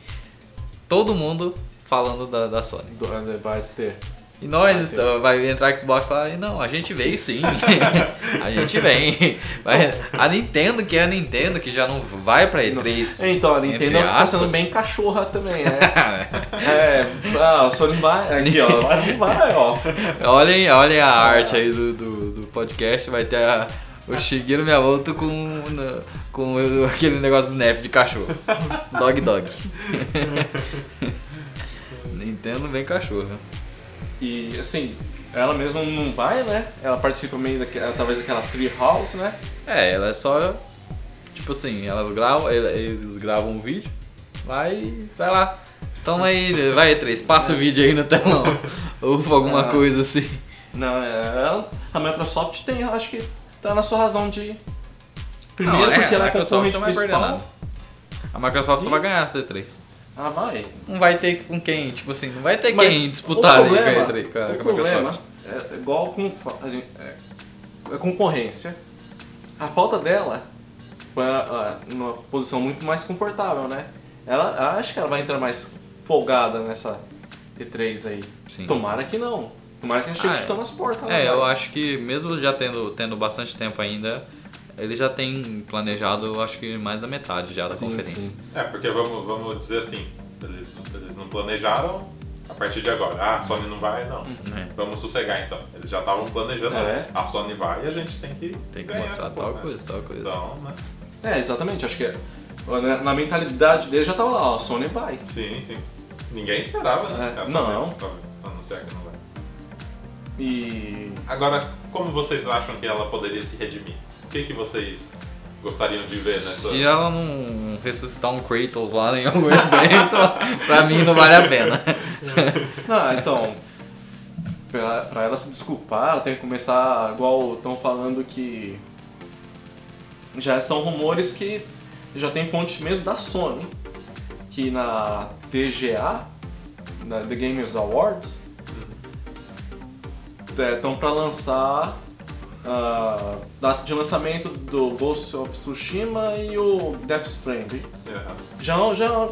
todo mundo falando da, da Sony. Do- Vai ter. E nós, Vai está- vai entrar Xbox lá e não, a gente veio sim. a gente vem. Vai- a Nintendo, que é a Nintendo, que já não vai pra E3. Então, a Nintendo tá sendo aspas. bem cachorra também, né? é, ah, o Sony vai. Aqui, ó. Não vai, ó. olhem, olhem a arte aí do, do, do podcast, vai ter a- o Shigeru Miyamoto com, com aquele negócio do snap de cachorro. Dog Dog. Nintendo bem cachorro. E assim, ela mesma não vai, né? Ela participa meio daquela, talvez daquelas tree house, né? É, ela é só. Tipo assim, elas gravam, ele- eles gravam um vídeo, vai, vai lá. Toma aí, vai três, passa o vídeo aí no telão. Ou alguma Ah. coisa assim. Não, é, a Microsoft tem, acho que tá na sua razão de. Primeiro Não, é, porque ela a é concorrente principal. A Microsoft só E- vai ganhar essa E3. Ah, vai. Não vai ter com quem, tipo assim, não vai ter Mas quem disputar o ali a E3, com a, o com a problema Microsoft. é igual com a gente- é, é concorrência. A falta dela foi ah, numa posição muito mais confortável, né? Ela acho que ela vai entrar mais folgada nessa E3 aí. Sim. Tomara que não. Tomara que ela chegue Ah, é. chutando as portas. É, eu acho que mesmo já tendo, tendo bastante tempo ainda, ele já tem planejado, acho que mais da metade já da Sim, conferência. sim. É, porque vamos, vamos dizer assim, eles, eles não planejaram a partir de agora. Ah, a Sony não vai, não. É. Vamos sossegar então. Eles já estavam planejando, É. a Sony vai e a gente tem que Tem que mostrar tal porra, né? coisa, tal coisa. Então, né? É, exatamente. Acho que é- na, na mentalidade dele já tava lá, ó, a Sony vai. Sim, sim. Ninguém esperava, né? É, a Sony não. Anunciar que não vai. E. Agora, como vocês acham que ela poderia se redimir? O que, que vocês gostariam de ver nessa... Se ela não ressuscitar um Kratos lá em algum evento, pra mim não vale a pena. Ah, então. Pra, pra ela se desculpar, ela tem que começar, igual estão falando que. Já são rumores que já tem fontes mesmo da Sony. Que na TGA, na The Games Awards, estão pra lançar a data de lançamento do Ghost of Tsushima e o Death Stranding. É. Já, já,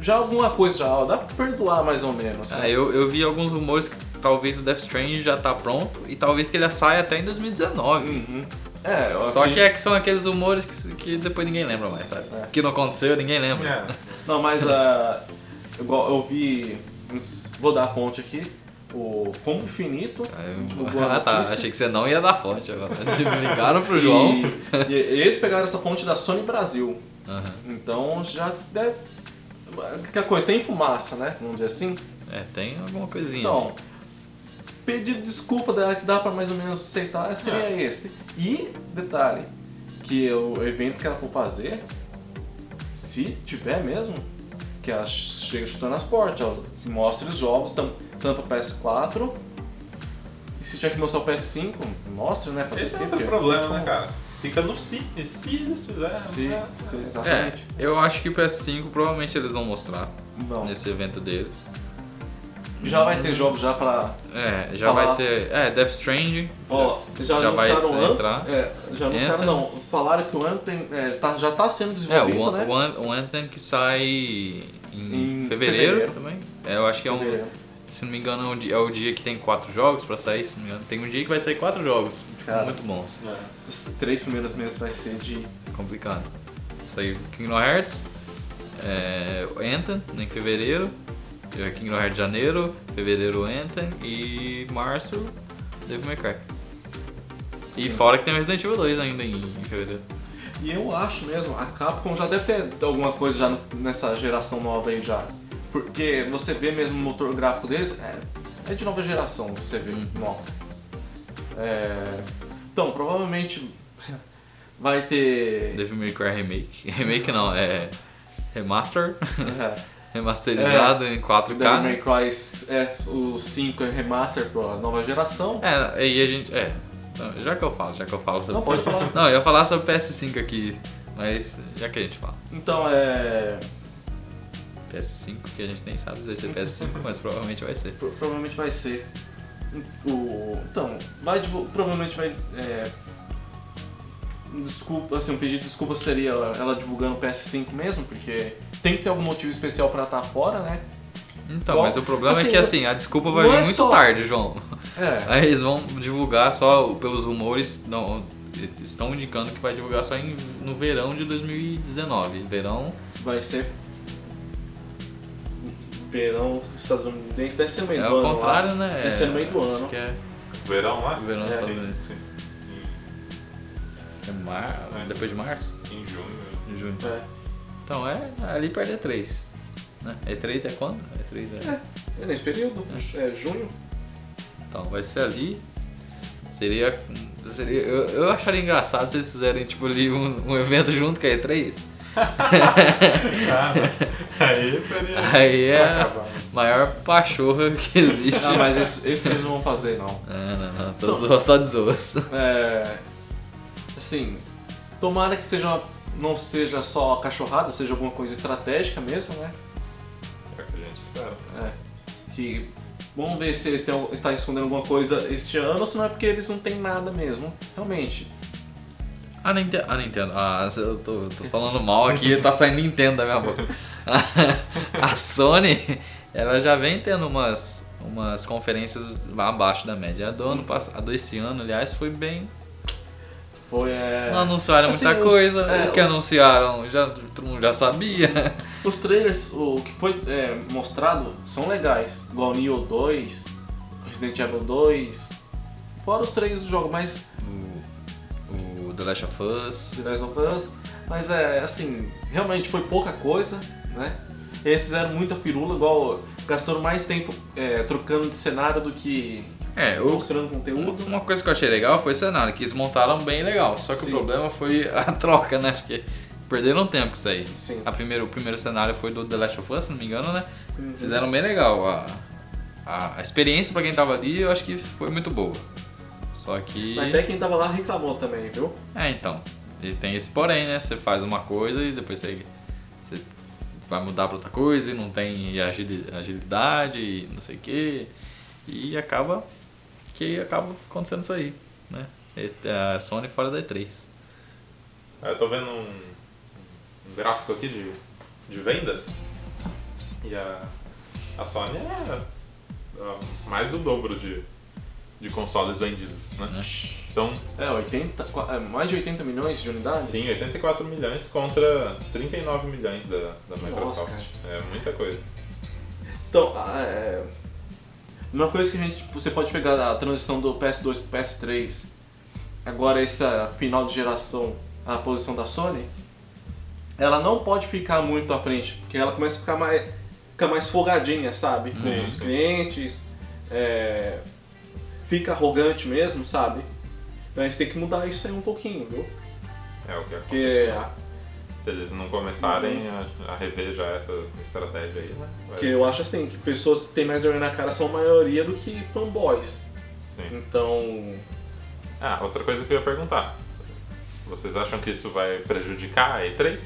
já alguma coisa já, ó, dá pra perdoar mais ou menos. né? Ah, eu, eu vi alguns rumores que talvez o Death Stranding já tá pronto e talvez que ele saia até em 2019. Uhum. É, eu Só acredito- que, é que são aqueles rumores que, que depois ninguém lembra mais, sabe? É. Que não aconteceu, ninguém lembra. É. Não, mas ah, igual eu vi. Vou dar a fonte aqui. O Infinito. Aí eu- divulgou a Ah tá, notícia. achei que você não ia dar fonte agora. Ligaram pro João. E, e eles pegaram essa fonte da Sony Brasil. Aham. Então já. É, aquela coisa, tem fumaça, né? Vamos dizer assim. É, tem alguma coisinha. Então, pedido de desculpa dela que dá pra mais ou menos aceitar seria É. esse. E, detalhe, que o evento que ela for fazer, se tiver mesmo, que ela chega chutando as portas, ó, que mostre os jogos, tam- tanto para PS4, e se tiver que mostrar o PS5, mostre, né? Fazer Esse o é outro problema, né, cara? Fica no si. E se eles fizerem? Se, né? se, É, exatamente. eu acho que o PS5 provavelmente eles vão mostrar Não. nesse evento deles. Já vai ter jogos já pra É, já Falar. vai ter. É, Death Stranding. Ó, já, Já vai anunciaram An- entrar. É, já anunciaram não. Falaram que o Anthem é, tá, já tá sendo É, desenvolvido, o, né? o, o Anthem que sai em, Em fevereiro, fevereiro. também. É, eu acho que é um. Fevereiro. Se não me engano, é o dia, é o dia que tem quatro jogos pra sair, se não me engano. Tem um dia que vai sair quatro jogos. tipo, Cara. muito bons. É. Os três primeiros meses vai ser de. Complicado. Saiu Kingdom Hearts, é, Anthem em fevereiro, é, Kingdom Hearts em janeiro, fevereiro Anthem e março Devil May Cry. E Sim. fora que tem o Resident Evil 2 ainda em, em fevereiro. E eu acho mesmo, a Capcom já deve ter alguma coisa já no- nessa geração nova aí já. Porque você vê mesmo o motor gráfico deles, é, é de nova geração, você vê, Uhum. nova. É, então, provavelmente vai ter. Devil May Cry Remake. Remake não, é remaster, é, remasterizado em 4K. Devil né? May Cry é, o 5 é remaster pra nova geração. É, e a gente. É. Não, Já que eu falo, já que eu falo sobre. Não, pode falar. Não, eu ia falar sobre PS5 aqui, mas já que a gente fala. Então é. PS5, que a gente nem sabe se vai ser PS5, mas provavelmente vai ser. Pro- provavelmente vai ser. O, então, vai provavelmente vai. É, desculpa, assim, um pedido de desculpa seria ela, ela divulgando o PS5 mesmo, porque tem que ter algum motivo especial pra estar fora, né? Então, Bom, mas o problema assim, é que assim, a desculpa vai vir é muito só- tarde, João. É. Aí eles vão divulgar só pelos rumores, não, estão indicando que vai divulgar só em, no verão de 2019. Verão, Vai ser. Verão estadunidense deve ser meio é do o ano. contrário, lá. né? Deve ser no meio do Acho ano. Que é, Verão lá? Verão É. Estados Sim, sim. É mar... É. depois de março? Em junho. De junho. É. Então é ali perto de E3. Né? E3 é quando? E3 é... É nesse período, é junho. Então vai ser ali. Seria. seria eu, eu acharia engraçado se eles fizerem tipo ali um, um evento junto com a E3. Ah, aí seria. Aí é a acabar. maior pachorra que existe. Ah, mas esse, esse eles não vão fazer, não. Não, não, não. Tô zo- só de zoas. É, assim, tomara que seja, não seja só cachorrada, seja alguma coisa estratégica mesmo, né? É o que a gente espera. É, que vamos ver se eles têm, estão escondendo alguma coisa este ano ou se não é porque eles não têm nada mesmo. Realmente. A Nintendo. A Nintendo. Ah, eu tô, tô falando mal aqui, tá saindo Nintendo da minha boca. A Sony, ela já vem tendo umas, umas conferências abaixo da média. A do ano passado, esse ano, aliás, foi bem. Foi. É... Não anunciaram Assim, muita os- coisa. é, o que os- anunciaram já, todo mundo já sabia. Os trailers, o que foi é, mostrado, são legais. Igual Neo 2, Resident Evil 2. Fora os três do jogo, mas O, o The Last of Us. The Last of Us. Mas é assim, realmente foi pouca coisa, né? Eles fizeram muita firula, igual gastaram mais tempo é, trocando de cenário do que É, mostrando conteúdo. uma coisa que eu achei legal foi o cenário, que eles montaram bem legal. Só que Sim. o problema foi a troca, né? Porque perderam tempo com isso aí. Sim. A primeiro, o primeiro cenário foi do The Last of Us, se não me engano, né? Uhum. Fizeram bem legal. A, a, a experiência pra quem tava ali, eu acho que foi muito boa. Só que. Mas até quem tava lá reclamou também, viu? É, então. E tem esse porém, né? Você faz uma coisa e depois você, você vai mudar pra outra coisa e não tem agili- agilidade e não sei o que. E acaba que acaba acontecendo isso aí, né? A Sony fora da E3. Ah, Eu tô vendo um, um gráfico aqui de, de vendas e a, a Sony é, é mais do dobro de, de consoles vendidos, né? Né? Então, É, 80, qua- é, mais de 80 milhões de unidades? sim, 84 milhões contra 39 milhões da, da Nossa, Microsoft. cara. é muita coisa. Então, é, uma coisa que a gente, tipo, você pode pegar a transição do PS2 pro PS3, agora essa final de geração, a posição da Sony, ela não pode ficar muito à frente, porque ela começa a ficar mais, ficar mais folgadinha, sabe? Com Sim, os sim. clientes, é, fica arrogante mesmo, sabe? Então a gente tem que mudar isso aí um pouquinho, viu? É o que Porque acontece. Se eles não começarem a, a rever já essa estratégia aí, né? Vai- que eu acho assim, que pessoas que têm mais vergonha na cara são a maioria do que fanboys. Sim. Então, Ah, outra coisa que eu ia perguntar. Vocês acham que isso vai prejudicar a E3?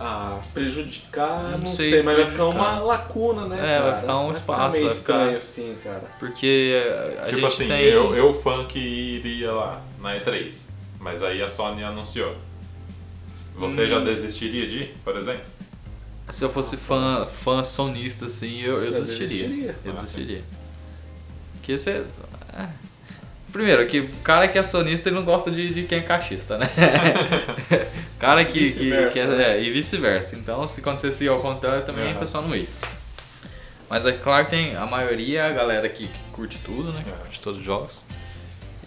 Ah, prejudicar, não, Não sei, sei, mas vai ficar uma lacuna, né? É, vai cara? ficar um espaço, meio vai ficar- estranho assim, cara. Porque a tipo gente assim, tem. eu, eu fã que iria lá na E3, mas aí a Sony anunciou. Você Hum. já desistiria de ir, por exemplo? Se eu fosse fã, fã sonista, assim, eu, eu, Eu desistiria. desistiria. Eu Ah, desistiria. Porque você. é. Primeiro, que o cara que é sonista ele não gosta de, de quem é cachista, né? Cara que, que, Vice-versa, que é, né? é, E vice-versa. Então, se acontecesse ao contrário, também Aham. a pessoa não ia. Mas é claro que tem a maioria, a galera que, que curte tudo, né? Que Aham. curte todos os jogos.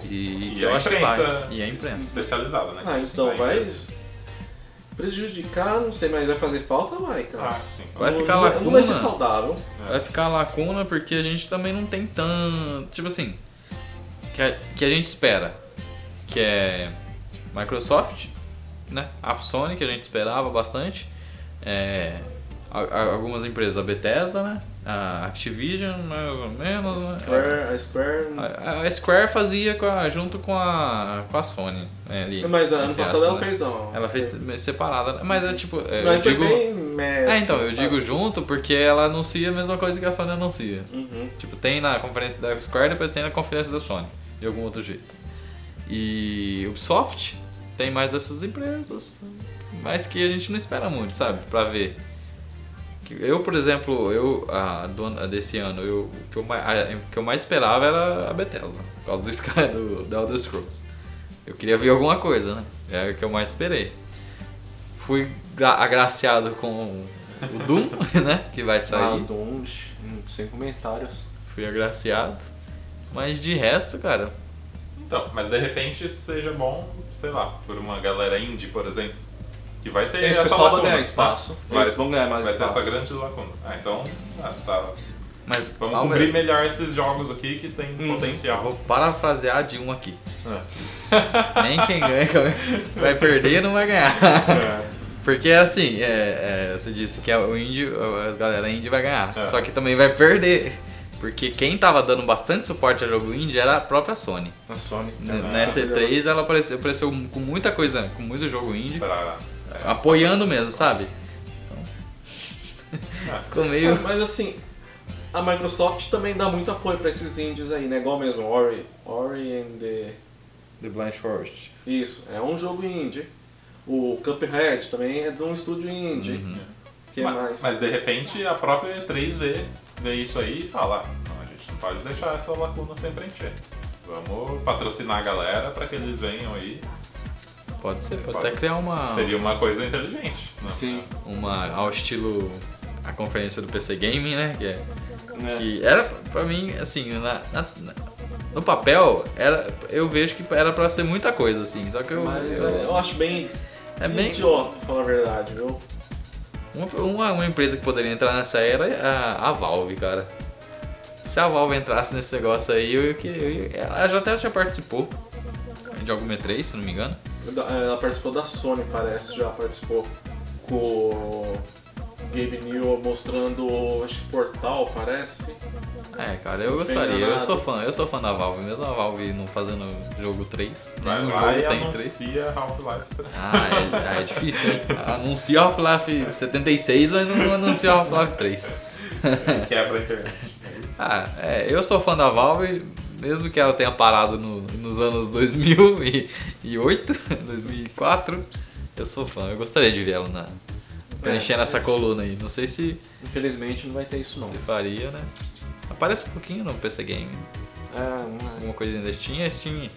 E, E eu a acho que imprensa- vai. E a imprensa. Especializada, né? Ah, Tipo então assim, vai prejudicar, não sei, mas vai fazer falta, vai, cara. Ah, sim. Vai ficar lacuna. Não vai ser saudável. Vai ficar lacuna porque a gente também não tem tanto. Tipo assim. Que a, que a gente espera. Que é Microsoft, né? A Sony, que a gente esperava bastante. É, a- a- algumas empresas, a Bethesda, né? A Activision, mais ou menos. né? Square, a Square. A, a Square fazia com a- junto com a, com a Sony. né, ali, mas ano passado ela fez não. Ela fez separada, né? mas é tipo. é, eu Mas digo. É, então, eu sabe? digo junto porque ela anuncia a mesma coisa que a Sony anuncia. Uhum. Tipo, tem na conferência da Square, depois tem na conferência da Sony, de algum outro jeito. E Ubisoft tem mais dessas empresas, mas que a gente não espera muito, sabe? Pra ver. Que Eu, por exemplo, eu a, do ano- a desse ano, eu, o, que eu, mais, a- o que eu mais esperava era a Bethesda, por causa do Sky do, do Elder Scrolls. Eu queria ver alguma coisa, né? É o que eu mais esperei. Fui gra- agraciado com o Doom, né? Que vai Ah, sair. Doom, hum, sem comentários. Fui agraciado. Mas de resto, cara, Então, mas de repente isso seja bom, sei lá, por uma galera indie, por exemplo, que vai ter Esse essa pessoal vai lacuna, ganhar espaço. tá? Vai, Eles vão ganhar mais vai ter espaço. essa grande lacuna. Ah, então, ah, tá. mas Vamos ao cobrir me- melhor esses jogos aqui que tem Hum. potencial. vou parafrasear de um aqui. Ah. Nem quem ganha vai perder não vai ganhar. É. Porque assim, é, é, você disse que o indie, a galera indie vai ganhar. É. Só que também vai perder. Porque quem tava dando bastante suporte a jogo indie era a própria Sony. Na Sony. N- Ah, Na C3 ela apareceu, apareceu com muita coisa, com muito jogo indie, Pra- apoiando mesmo, sabe? Então, ficou meio. Mas assim, a Microsoft também dá muito apoio pra esses indies aí, né? Igual mesmo, Ori, Ori and the... The Blind Forest. Isso, é um jogo indie. O Cuphead também é de um estúdio indie. Uhum. que mas, mais? mas de repente a própria E3 vê, vê isso aí e fala, "Ah, não, a gente não pode deixar essa lacuna sem preencher. Vamos patrocinar a galera para que eles venham aí. Pode ser, pode Pode. até criar uma. Seria uma coisa inteligente. né? Sim. uma ao estilo a conferência do PC Gaming, né? Que, é- né? que era pra mim, assim, na, na- na- no papel, era, eu vejo que era pra ser muita coisa, assim. Só que eu. Mas eu- é, eu acho bem, é bem. idiota, pra falar a verdade, viu? Uma, uma, uma empresa que poderia entrar nessa era é a, a Valve, cara. Se a Valve entrasse nesse negócio aí, eu, eu, eu, ela já até já participou de alguma E3, se não me engano. Da- Ela participou da Sony, parece, já participou com o Gabe New mostrando, acho que Portal, parece. É, cara, eu gostaria. Eu sou fã, eu sou fã da Valve, mesmo a Valve não fazendo jogo 3. Vai Nenhum e jogo tem 3. anuncia Half-Life 3. Ah, é, é difícil, hein? Anuncia Half-Life 76, mas não anuncia Half-Life 3. Quebra a internet. Ah, é, eu sou fã da Valve, mesmo que ela tenha parado no- nos anos 2008, 2004. Eu sou fã, eu gostaria de ver ela na, preenchendo É, essa coluna aí. Não sei se, Infelizmente não vai ter isso não. se faria, né? Aparece um pouquinho no PC Game, É, não é. alguma coisinha da Steam. A Steam,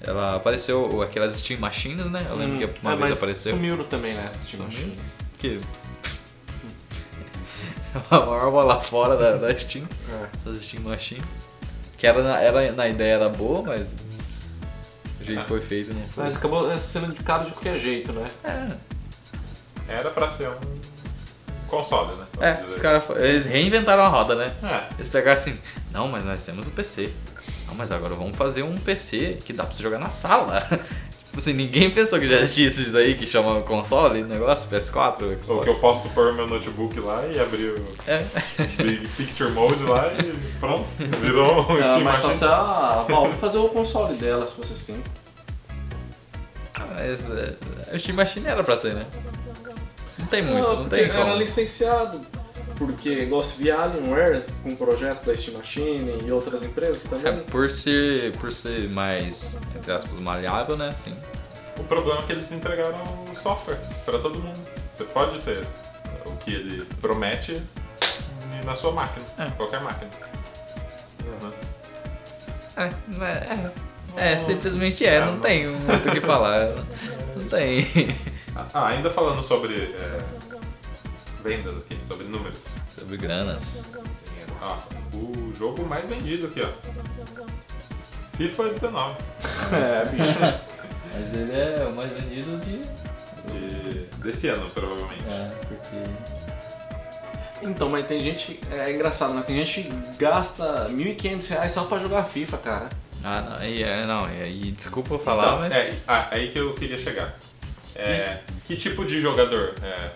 ela apareceu, aquelas Steam Machines, né? Eu lembro Hum, que uma é, vez apareceu. sumiram também, né? Steam Sumiu? Machines. Que. a maior bola fora da, da Steam, É. essas Steam Machine. Que era na, era, na ideia era boa, mas o jeito que foi feito não foi. Mas acabou sendo indicado de qualquer jeito, né? É, Era pra ser um console, né? é, os caras eles reinventaram a roda, né? É, Eles pegaram assim, não, mas nós temos o PC. Não, mas agora vamos fazer um PC que dá pra você jogar na sala. tipo assim, ninguém pensou que já existisse isso aí que chama console, negócio, PS4, Xbox. ou que eu posso pôr meu notebook lá e abrir o É. Big Picture Mode lá e pronto. Virou um Ah, Steam mas só se a Valve fazer o console dela, se fosse assim. Mas é, o Steam Machine era pra ser, né? Não tem muito, não, porque tem era como. licenciado. Porque via Alienware com um projeto da Steam Machine e outras empresas É também. por ser, por ser mais, entre aspas, maleável, né? Assim, O problema é que eles entregaram o software pra todo mundo. Você pode ter o que ele promete na sua máquina, É. qualquer máquina. Né? é, é, é, é, simplesmente é, É, não não- tem muito o que falar. Não tem. Ah, ainda falando sobre é, vendas aqui, sobre números. Sobre granas. Ah, o jogo mais vendido aqui, ó. FIFA 19. É, bicho. Mas ele é o mais vendido de. De, desse ano, provavelmente. É, porque. Então, mas tem gente. É engraçado, né? Tem gente que gasta 1.500 reais só pra jogar FIFA, cara. Ah, não, e, é, não, e, e desculpa eu falar, Então, mas. é, ah, aí que eu queria chegar. É, que tipo de jogador é,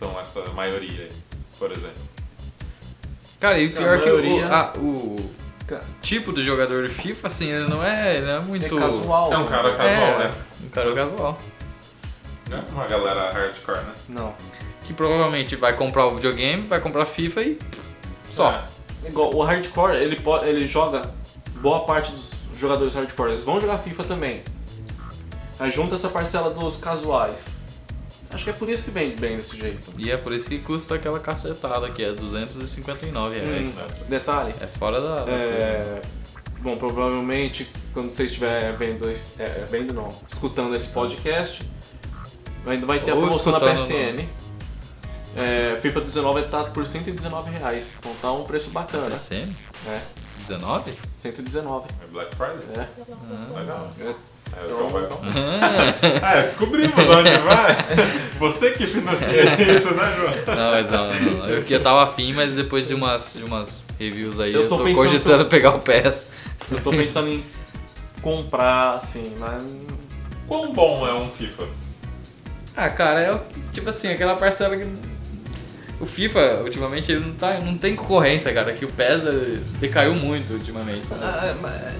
são essa maioria aí, por exemplo? Cara, e o pior A que o, maioria- ah, o Ca- tipo do jogador de FIFA, assim, ele não é, ele não é muito. É casual. É um cara né? casual, É, né? um cara casual. Né? Uma galera hardcore, né? Não. Que provavelmente vai comprar o videogame, vai comprar FIFA e. Só. É. Igual o hardcore, ele, pode, ele joga boa parte dos jogadores hardcore, eles vão jogar FIFA também. Aí junta essa parcela dos casuais. Acho que é por isso que vende bem desse jeito. E é por isso que custa aquela cacetada que é 259 reais. Hum, detalhe, É fora da. da É, bom, provavelmente quando você estiver vendo, esse- é, vendo não, escutando esse podcast, ainda vai ter a Ou promoção da escutando PSN. É, FIFA 19 tá por 119 reais, então tá um preço bacana. PSN? É, 19? 119. É Black Friday? É. Legal. É. É, o João vai comprar. Ah, descobrimos onde vai. Você que financia isso, né, João? Não, mas não, não, não. Eu que eu tava afim, mas depois de umas, de umas reviews aí, Eu eu tô tô, pensando cogitando se- pegar o PES. Eu tô pensando em comprar, assim, mas. Quão bom é um FIFA? Ah, cara, é o tipo assim, aquela parcela que. O FIFA, ultimamente, ele não, tá, não tem concorrência, cara. Que o PES decaiu muito ultimamente. Ah, mas-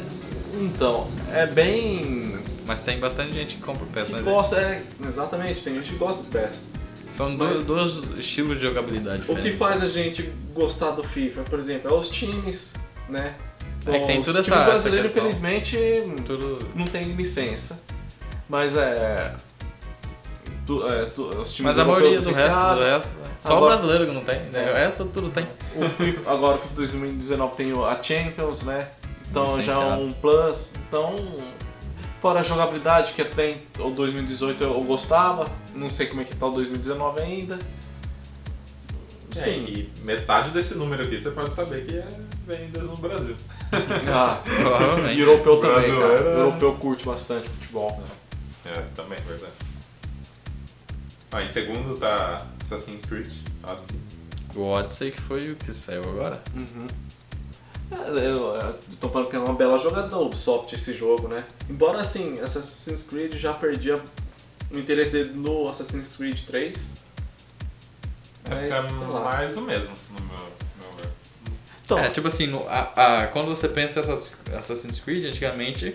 Então, é bem. Mas tem bastante gente que compra o PES, Que gosta, é, exatamente, tem gente que gosta do PES. são dois, dois estilos de jogabilidade O que faz a gente gostar do FIFA, por exemplo, é os times, né? É que tem toda essa- essa brasileiros, questão. infelizmente, Tudo... não tem licença. Mas é. tu- é, tu- os times Mas a maioria do resto, do resto, só o Agora- brasileiro que não tem, né? É. O resto tudo tem. O FIFA, agora o FIFA 2019 tem o- a Champions, né? Então já é Licenciado. um plus. Então, fora a jogabilidade que tem o 2018 eu gostava, não sei como é que tá o 2019 ainda. Sim. E metade desse número aqui você pode saber que é vendas no Brasil. Ah, e Provavelmente. europeu também, cara. Brasileiro, O é- europeu curte bastante futebol. É, também, verdade. Ah, em segundo tá Assassin's Creed Odyssey. O Odyssey que foi o que saiu agora. Uhum. É, Eu, eu tô falando que é uma bela jogada da Ubisoft esse jogo, né? Embora assim, Assassin's Creed já perdia o interesse dele no Assassin's Creed 3. Vai ficar mais do mesmo, no meu, meu ver. Então, É, tipo assim, no- a- a- quando você pensa em Assassin's- Assassin's Creed, antigamente,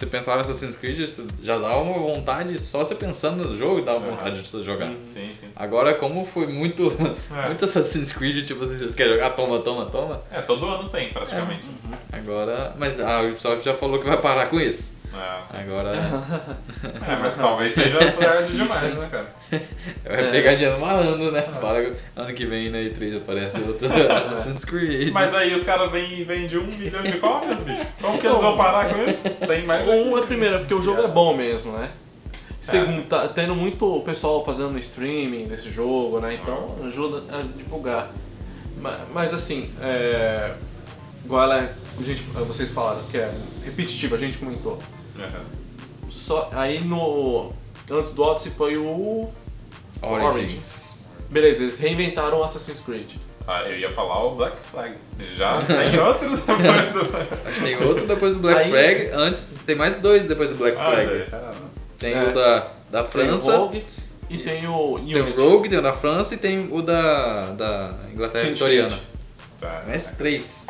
você pensava Assassin's Creed, você já dava uma vontade, só você pensando no jogo, dava Uhum. vontade de você jogar. Uhum. Sim, sim. Agora, como foi muito, É. muito Assassin's Creed, tipo assim, vocês querem jogar, toma, toma, toma. É, todo ano tem, praticamente. Agora, mas a Ubisoft já falou que vai parar com isso. É. Agora, É, mas talvez seja tarde demais, né, cara? vai É. pegar dinheiro malandro, né? Fala que ano que vem na E3 aparece outro Assassin's Creed. Mas aí os caras vendem vende um milhão de cópias, bicho. Como que eles vão parar com isso? Tem mais. um é primeiro, é porque o jogo é bom mesmo, né? Segundo, tá tendo muito pessoal fazendo streaming desse jogo, né? Então ajuda a divulgar. Ma- Mas, assim, é, igual ela é- a gente, vocês falaram que é repetitivo, a gente comentou. Aham. Só, aí no. Antes do Odyssey foi o. Origins. Beleza, eles reinventaram o Assassin's Creed. Ah, eu ia falar o Black Flag. Já tem outros depois do Acho que tem outro depois do Black Aí- Flag, antes, tem mais dois depois do Black Ah, Flag. caramba. Tem É. o da, da Tem o França, Rogue e tem o Unity. tem o Rogue, tem o da França e tem o da, da Inglaterra Vitoriana. Tá. Mais três.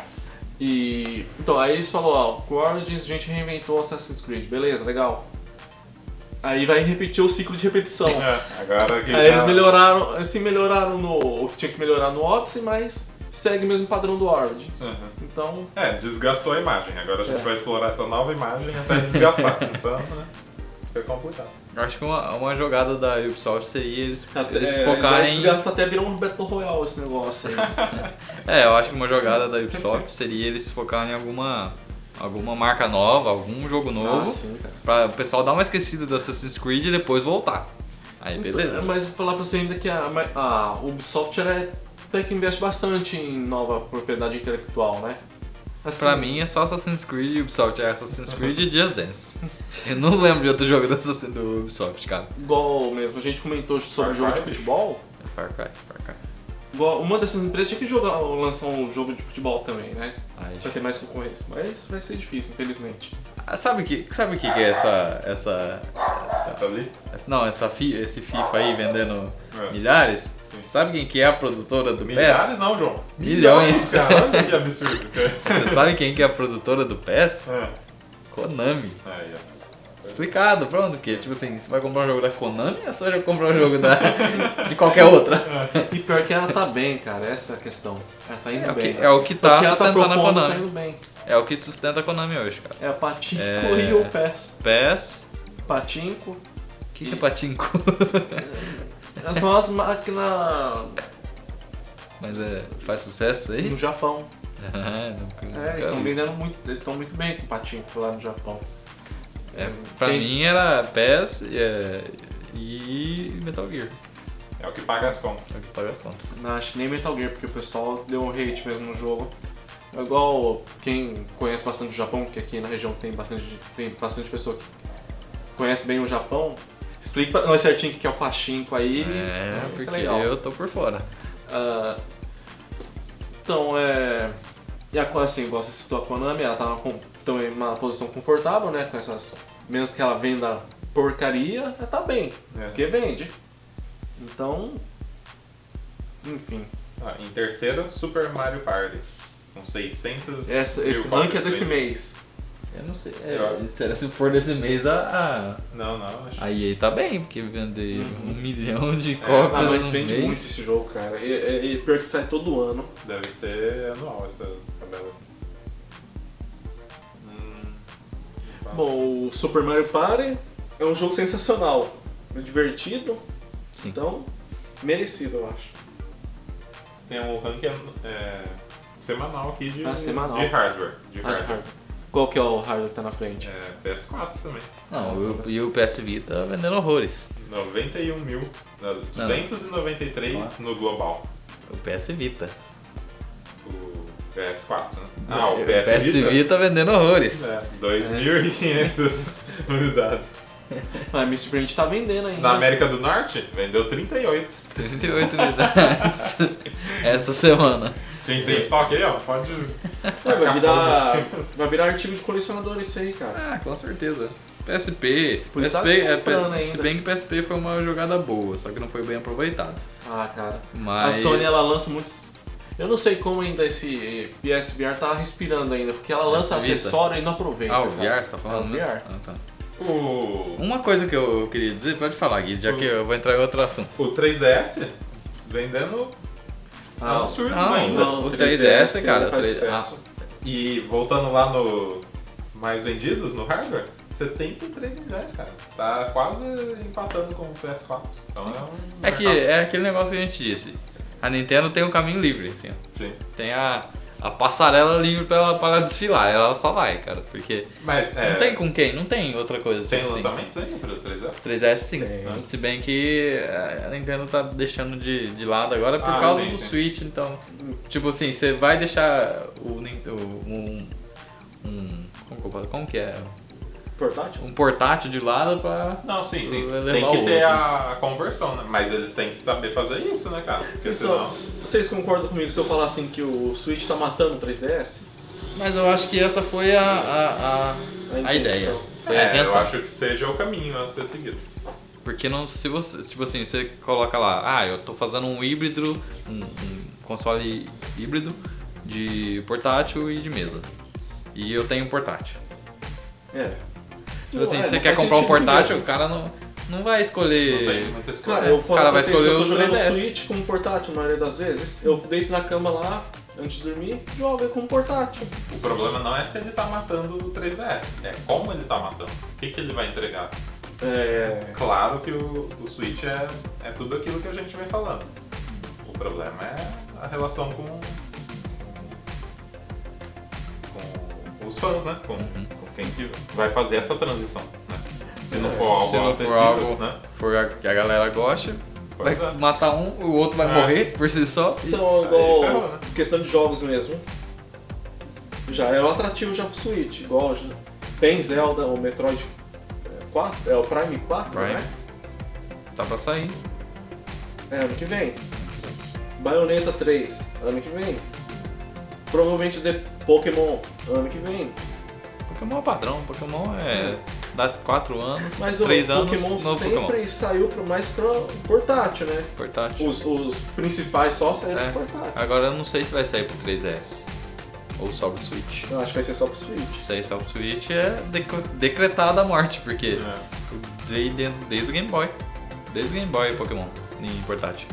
E. Então, aí eles falaram, ó, com o Origins a gente reinventou o Assassin's Creed, beleza, legal. Aí vai repetir o ciclo de repetição. É, agora que Aí já... eles melhoraram, assim, melhoraram no. o que tinha que melhorar no Odyssey, mas segue o mesmo padrão do Origins. Uhum. Então. É, desgastou a imagem. Agora a gente É. vai explorar essa nova imagem até desgastar. então, né? Fica complicado. Eu acho que uma, uma jogada da Ubisoft seria eles, eles é, focarem. desgastar até virar um Battle Royale esse negócio aí. É, eu acho que uma jogada da Ubisoft seria eles focarem em alguma, alguma marca nova, algum jogo novo, Ah, sim, cara. pra o pessoal dar uma esquecida do Assassin's Creed e depois voltar. Aí beleza. Então, Mas vou falar pra você ainda que a, a Ubisoft ela é, até que investe bastante em nova propriedade intelectual, né? Assim, Pra mim é só Assassin's Creed e Ubisoft. É Assassin's Creed e Just Dance. Eu não lembro de outro jogo do, Assassin, do Ubisoft, cara. Igual mesmo, a gente comentou sobre Far jogo de futebol. É Far Cry, Far Cry. Igual, uma dessas empresas tinha que jogar, lançar um jogo de futebol também, né? Ai, Pra ter mais concorrência. Mas vai ser difícil, infelizmente. Ah, Sabe o que, sabe o que que é essa. essa, essa, Essa lista? essa- não, essa fi- esse FIFA aí vendendo É. milhares? Sim. Sabe quem que é a produtora do Milhares PES? não, João. Milhões. cara. Olha que absurdo. Você sabe quem que é a produtora do PES? É. Konami. Aí, ó. Explicado, pronto, que tipo assim, você vai comprar um jogo da Konami ou só já comprar um jogo da, de qualquer outra? E pior que ela tá bem, cara, essa é a questão. Ela tá indo É bem. que, é o que O tá que tá sustentando a tá Konami. indo bem. É o que sustenta a Konami hoje, cara. É a Patinco É. e o PES. PES. Patinco. O que, que é patinco? São as máquinas Mas é, faz sucesso aí? no Japão. Ah, nunca- É, eles estão vendendo muito. Eles estão muito bem com o Patinco lá no Japão. É, pra Quem- mim era PES é, e Metal Gear. É o que paga as contas. É o que paga as contas. Não acho que nem Metal Gear, porque o pessoal deu um hate mesmo no jogo. É igual quem conhece bastante o Japão, que aqui na região tem bastante, tem bastante pessoa que conhece bem o Japão. Explique pra nós certinho o que é o Pachinko aí. É, porque é legal. eu tô por fora. Ah, então, é. E a, assim, igual você citou a Konami, ela tá numa, com- também numa posição confortável, né? Com essas. Mesmo que ela venda porcaria, ela tá bem. É. Porque vende. Então. Enfim. Ah, em terceiro, Super Mario Party. Com 600 Essa, mil esse cópias rank é desse mês. Eu não sei. Eu- se, se for desse mês, a, Não, não, acho a, a EA tá bem, porque vender Uhum. um milhão de É, cópias Ah, mas no vende mês. muito esse jogo, cara. E, e, e pior que sai todo ano. Deve ser anual essa tabela. Hum. Bom, o Super Mario Party é um jogo sensacional. É divertido. Sim. Então, merecido, eu acho. Tem um ranking é, semanal aqui de, Ah, semanal. de hardware. De Ah, de hardware. Qual que é o hardware que tá na frente? É, PS4 também. Não, o- e o PS Vita tá vendendo horrores. 91 mil. não, 293 no global. O PS Vita. O PS4, né? Ah, o o PS, Vita? Vita vendendo horrores. É, 2.500 unidades. Ah, me surpreende tá vendendo ainda. Na América do Norte, vendeu 38. 38 unidades. Essa semana. Quem tem estoque aí, ó, pode. É, vai, virar, vai virar artigo de colecionador isso aí, cara. Ah, com certeza. PSP. Por PSP tá é, P- se bem que PSP foi uma jogada boa, só que não foi bem aproveitado. Ah, cara. Mas. A Sony ela lança muitos. Eu não sei como ainda esse PSVR tá respirando ainda, porque ela lança Vita. acessório e não aproveita. Ah, o cara. VR você tá falando? É, o? VR. Ah, tá. O, Uma coisa que eu queria dizer, pode falar, Gui, já que eu vou entrar em outro assunto. o 3DS vendendo Ah, absurdos não, ainda. não. o 3DS, cara, faz o 3 sucesso. E voltando lá no mais vendidos no hardware, 73 milhões, cara. Tá quase empatando com o PS4. Então é um É que é aquele negócio que a gente disse. A Nintendo tem um caminho livre, assim. ó. Sim. Tem a, a passarela livre pra ela, pra ela desfilar. Ela só vai, cara. Porque Mas é, não tem com quem, não tem outra coisa. tem tipo assim. lançamentos aí pro 3DS? 3DS sim. Tem. Se bem que a Nintendo tá deixando de, de lado agora por Ah, causa sim, do sim. Switch, então. Tipo assim, você vai deixar o, o- um. um como, como que é? Portátil? Um portátil de lado pra. Não, sim, sim. Levar Tem que ter a, a conversão, né? Mas eles têm que saber fazer isso, né, cara? Porque Então, senão. vocês concordam comigo se eu falar assim que o Switch tá matando o 3DS? Mas eu acho que essa foi a, a, a, a ideia. Foi a É, eu intenção. acho que seja o caminho a ser seguido. Porque não, se você, tipo assim, você coloca lá, ah, eu tô fazendo um híbrido, um, um console híbrido de portátil e de mesa. E eu tenho um portátil. É. Tipo assim, É, você não quer comprar um portátil, mesmo. o cara não, não vai Não escolher. tem muita escolha. Cara, eu o falo cara pra vai vocês que escolher eu tô o jogando 3DS. Switch como portátil a maioria das vezes. Eu deito na cama lá, antes de dormir, jogo como portátil. O problema não é se ele tá matando o 3DS, é como ele tá matando. O que, que ele vai entregar? É... Claro que o, o Switch é, é tudo aquilo que a gente vem falando. O problema é a relação com, com os fãs, né? Com, que vai fazer essa transição. Né? Se não for algo Se não for algo né? for a- que a galera goste, vai é. matar um, o outro vai É. morrer por si só. Então, igual ferrou, né? questão de jogos mesmo. Já é um atrativo já pro Switch. Igual já- tem Zelda, o Metroid é, 4, é o Prime 4, Prime. né? Tá pra sair. É, ano que vem. Bayonetta 3, ano que vem. Provavelmente de Pokémon, ano que vem. Pokémon é padrão, Pokémon é. dá 4 anos, Mas o 3 anos, Pokémon novo sempre Pokémon. saiu pro, mais pro portátil, né? Portátil. Os, os principais só saíram É. pro portátil. Agora eu não sei se vai sair pro 3DS. Ou só pro Switch. Eu acho que vai ser só pro Switch. Se sair só pro Switch é dec- decretada a morte, porque É. desde, desde o Game Boy. Desde o Game Boy Pokémon em portátil.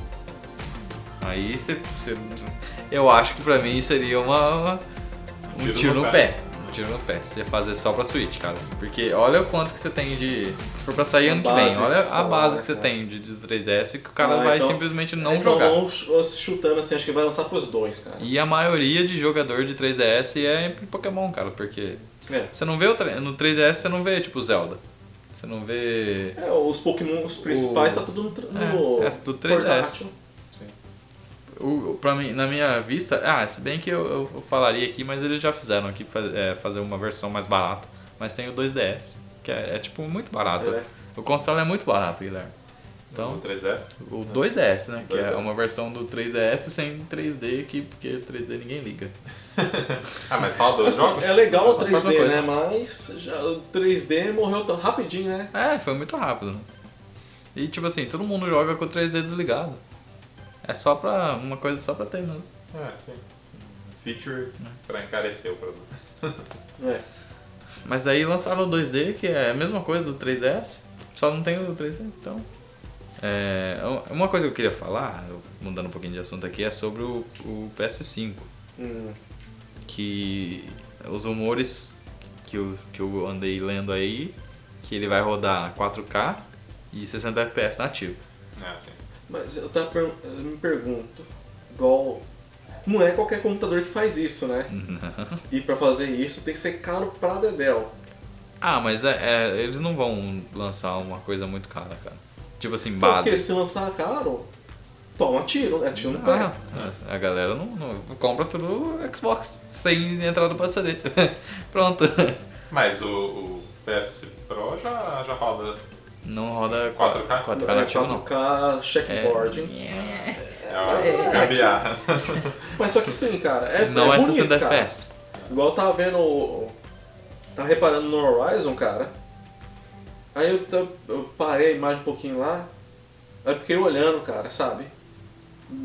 Aí você. Eu acho que pra mim seria uma. um tiro no pé. Tiro no pé. Se você fazer só pra Switch, cara. Porque olha o quanto que você tem de. Se for pra sair A ano que vem, olha a base né, que você cara? tem de, de 3DS que o cara Ah, vai então- simplesmente não então jogar. Ch- chutando assim, acho que vai lançar pros dois, cara. E a maioria de jogador de 3DS é em Pokémon, cara, porque É. você não vê o no 3DS você não vê tipo Zelda. Você não vê É, os Pokémon, os principais, O- tá tudo no, no É, é tudo 3DS. portátil. O, o- pra mim, na minha vista, ah, se bem que eu, eu falaria aqui, mas eles já fizeram aqui fa- é, fazer uma versão mais barata, mas tem o 2DS, que é, é, tipo muito barato. É. O console é muito barato, Guilherme. Então, Então, 3DS. o 2DS, né? Que é 2DS. uma versão do 3DS sem 3D aqui, porque 3D ninguém liga. Ah, mas fala dois Assim, jogos? é legal o Fala a mesma 3D, coisa. né? Mas já, o 3D morreu tão rapidinho, né? É, foi muito rápido. né? E tipo assim, todo mundo joga com o 3D desligado. É só pra. uma coisa só pra ter mesmo. É, sim. Feature pra encarecer o produto. É. Mas aí lançaram o 2D, que é a mesma coisa do 3DS, só não tem o 3D, então. É, uma coisa que eu queria falar, mudando um pouquinho de assunto aqui, é sobre o, o PS5. Hum. Que os rumores que eu, que eu andei lendo aí, que ele vai rodar 4K e 60 FPS nativo. É, sim. Mas eu, tava per- eu me pergunto, igual. Não é qualquer computador que faz isso, né? E pra fazer isso tem que ser caro pra Dedel. Ah, mas é, é- eles não vão lançar uma coisa muito cara, cara. Tipo assim, Porque base. se lançar caro, toma tiro, né? Tiro no pé. Ah, a galera não, não compra tudo Xbox, sem entrada pra CD. Pronto. Mas o, o PS Pro já, já roda. Não roda 4K? 4K É, nativo, não. 4K É, checkboard. É o gambiarra. Mas só que sim, cara. É, não é, bonito, 60 cara. FPS. Igual eu tava vendo. o- Tá reparando no Horizon, cara. Aí eu, eu parei a imagem um pouquinho lá. Aí eu fiquei olhando, cara, sabe?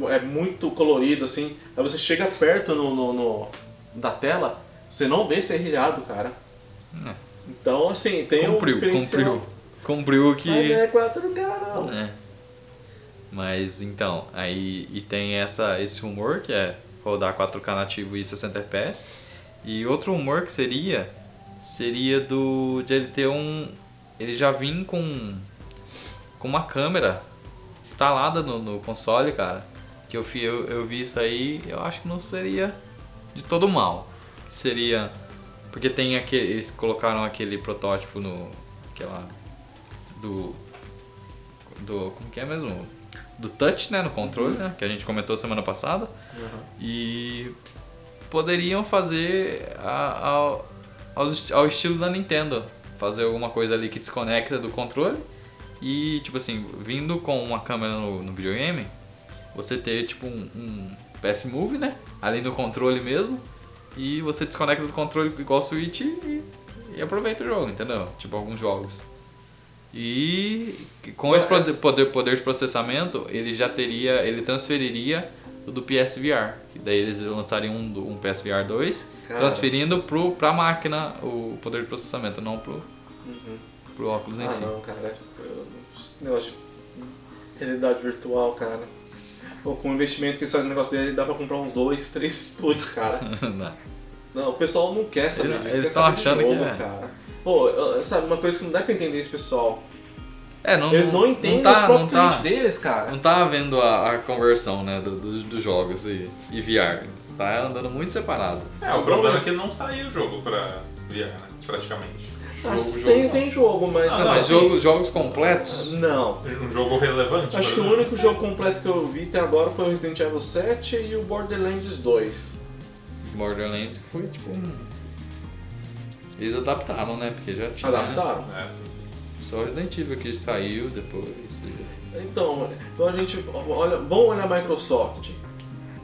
É muito colorido assim. Aí você chega perto no, no- no- da tela, você não vê serrilhado, cara. É. Então, assim, tem Cumpriu, um diferencial. cumpriu. Cumpriu o que. Mas não é 4K, não. É. Mas então, aí e tem essa, esse rumor que é rodar 4K nativo e 60 FPS. E outro rumor que seria seria do de ele ter um ele já vir com com uma câmera instalada no, no console, cara. Que eu, eu, eu vi isso aí, eu acho que não seria de todo mal. Seria porque tem aquele eles colocaram aquele protótipo no aquela do do como que é mesmo? Do touch né no controle né que a gente comentou semana passada. E poderiam fazer a, ao, ao esti- ao estilo da Nintendo. Fazer alguma coisa ali que desconecta do controle e tipo assim vindo com uma câmera no, no videogame você ter tipo um, um PS Move né ali no controle mesmo e você desconecta do controle igual o Switch e, e aproveita o jogo entendeu? Tipo alguns jogos e com esse poder, poder, de processamento, ele já teria, ele transferiria o do PSVR. Que daí eles lançariam um, um PSVR 2, Cara. transferindo pro, pra máquina o poder de processamento, não pro, pro óculos em Ah, si. não, cara. Esse negócio de realidade virtual, cara. Pô, com o investimento que eles fazem no negócio dele, dá pra comprar uns dois, três estúdios, cara. Não. Não, o pessoal não quer saber disso. eles quer tão saber de achando que jogo, é. cara. Pô, sabe, uma coisa que não dá pra entender esse pessoal. É, não, Eles não entendem tá, os próprios não tá, clientes deles, cara. não tá havendo a, a conversão né, do- dos dos jogos e, e VR. Tá andando muito separado. É, o problema é que não saiu o jogo pra VR, né? Praticamente. Ah, jogo, tem, jogo, tem jogo, mas. Ah, Não, mas assim, jogos, jogos completos. Não. Um jogo relevante. Acho que o único jogo completo que eu vi até agora foi o Resident Evil 7 e o Borderlands 2. Borderlands que foi tipo um. Eles adaptaram, né? Porque já tinha. Adaptaram? É, sim. Só o Resident Evil que saiu depois. Então, então a gente. Olha, vamos olhar a Microsoft.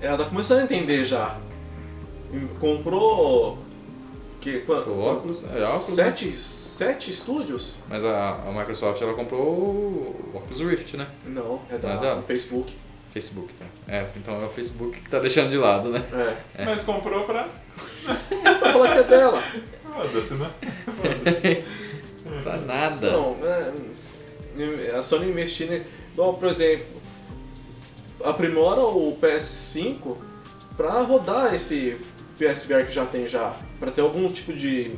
Ela tá começando a entender já. Comprou. Que, qua- O óculos, é óculos, né? Sete, sete estúdios? Mas a, a Microsoft ela comprou o Oculus Rift, né? Não, é da Não é dela? Facebook. Facebook, tá? É, então é o Facebook que tá deixando de lado, né? É. Mas comprou pra. Pra falar que é dela. Foda-se, né? Pra nada. Não, é, a Sony investindo. em- Igual, por exemplo, aprimora o PS5 pra rodar esse PSVR que já tem já, para ter algum tipo de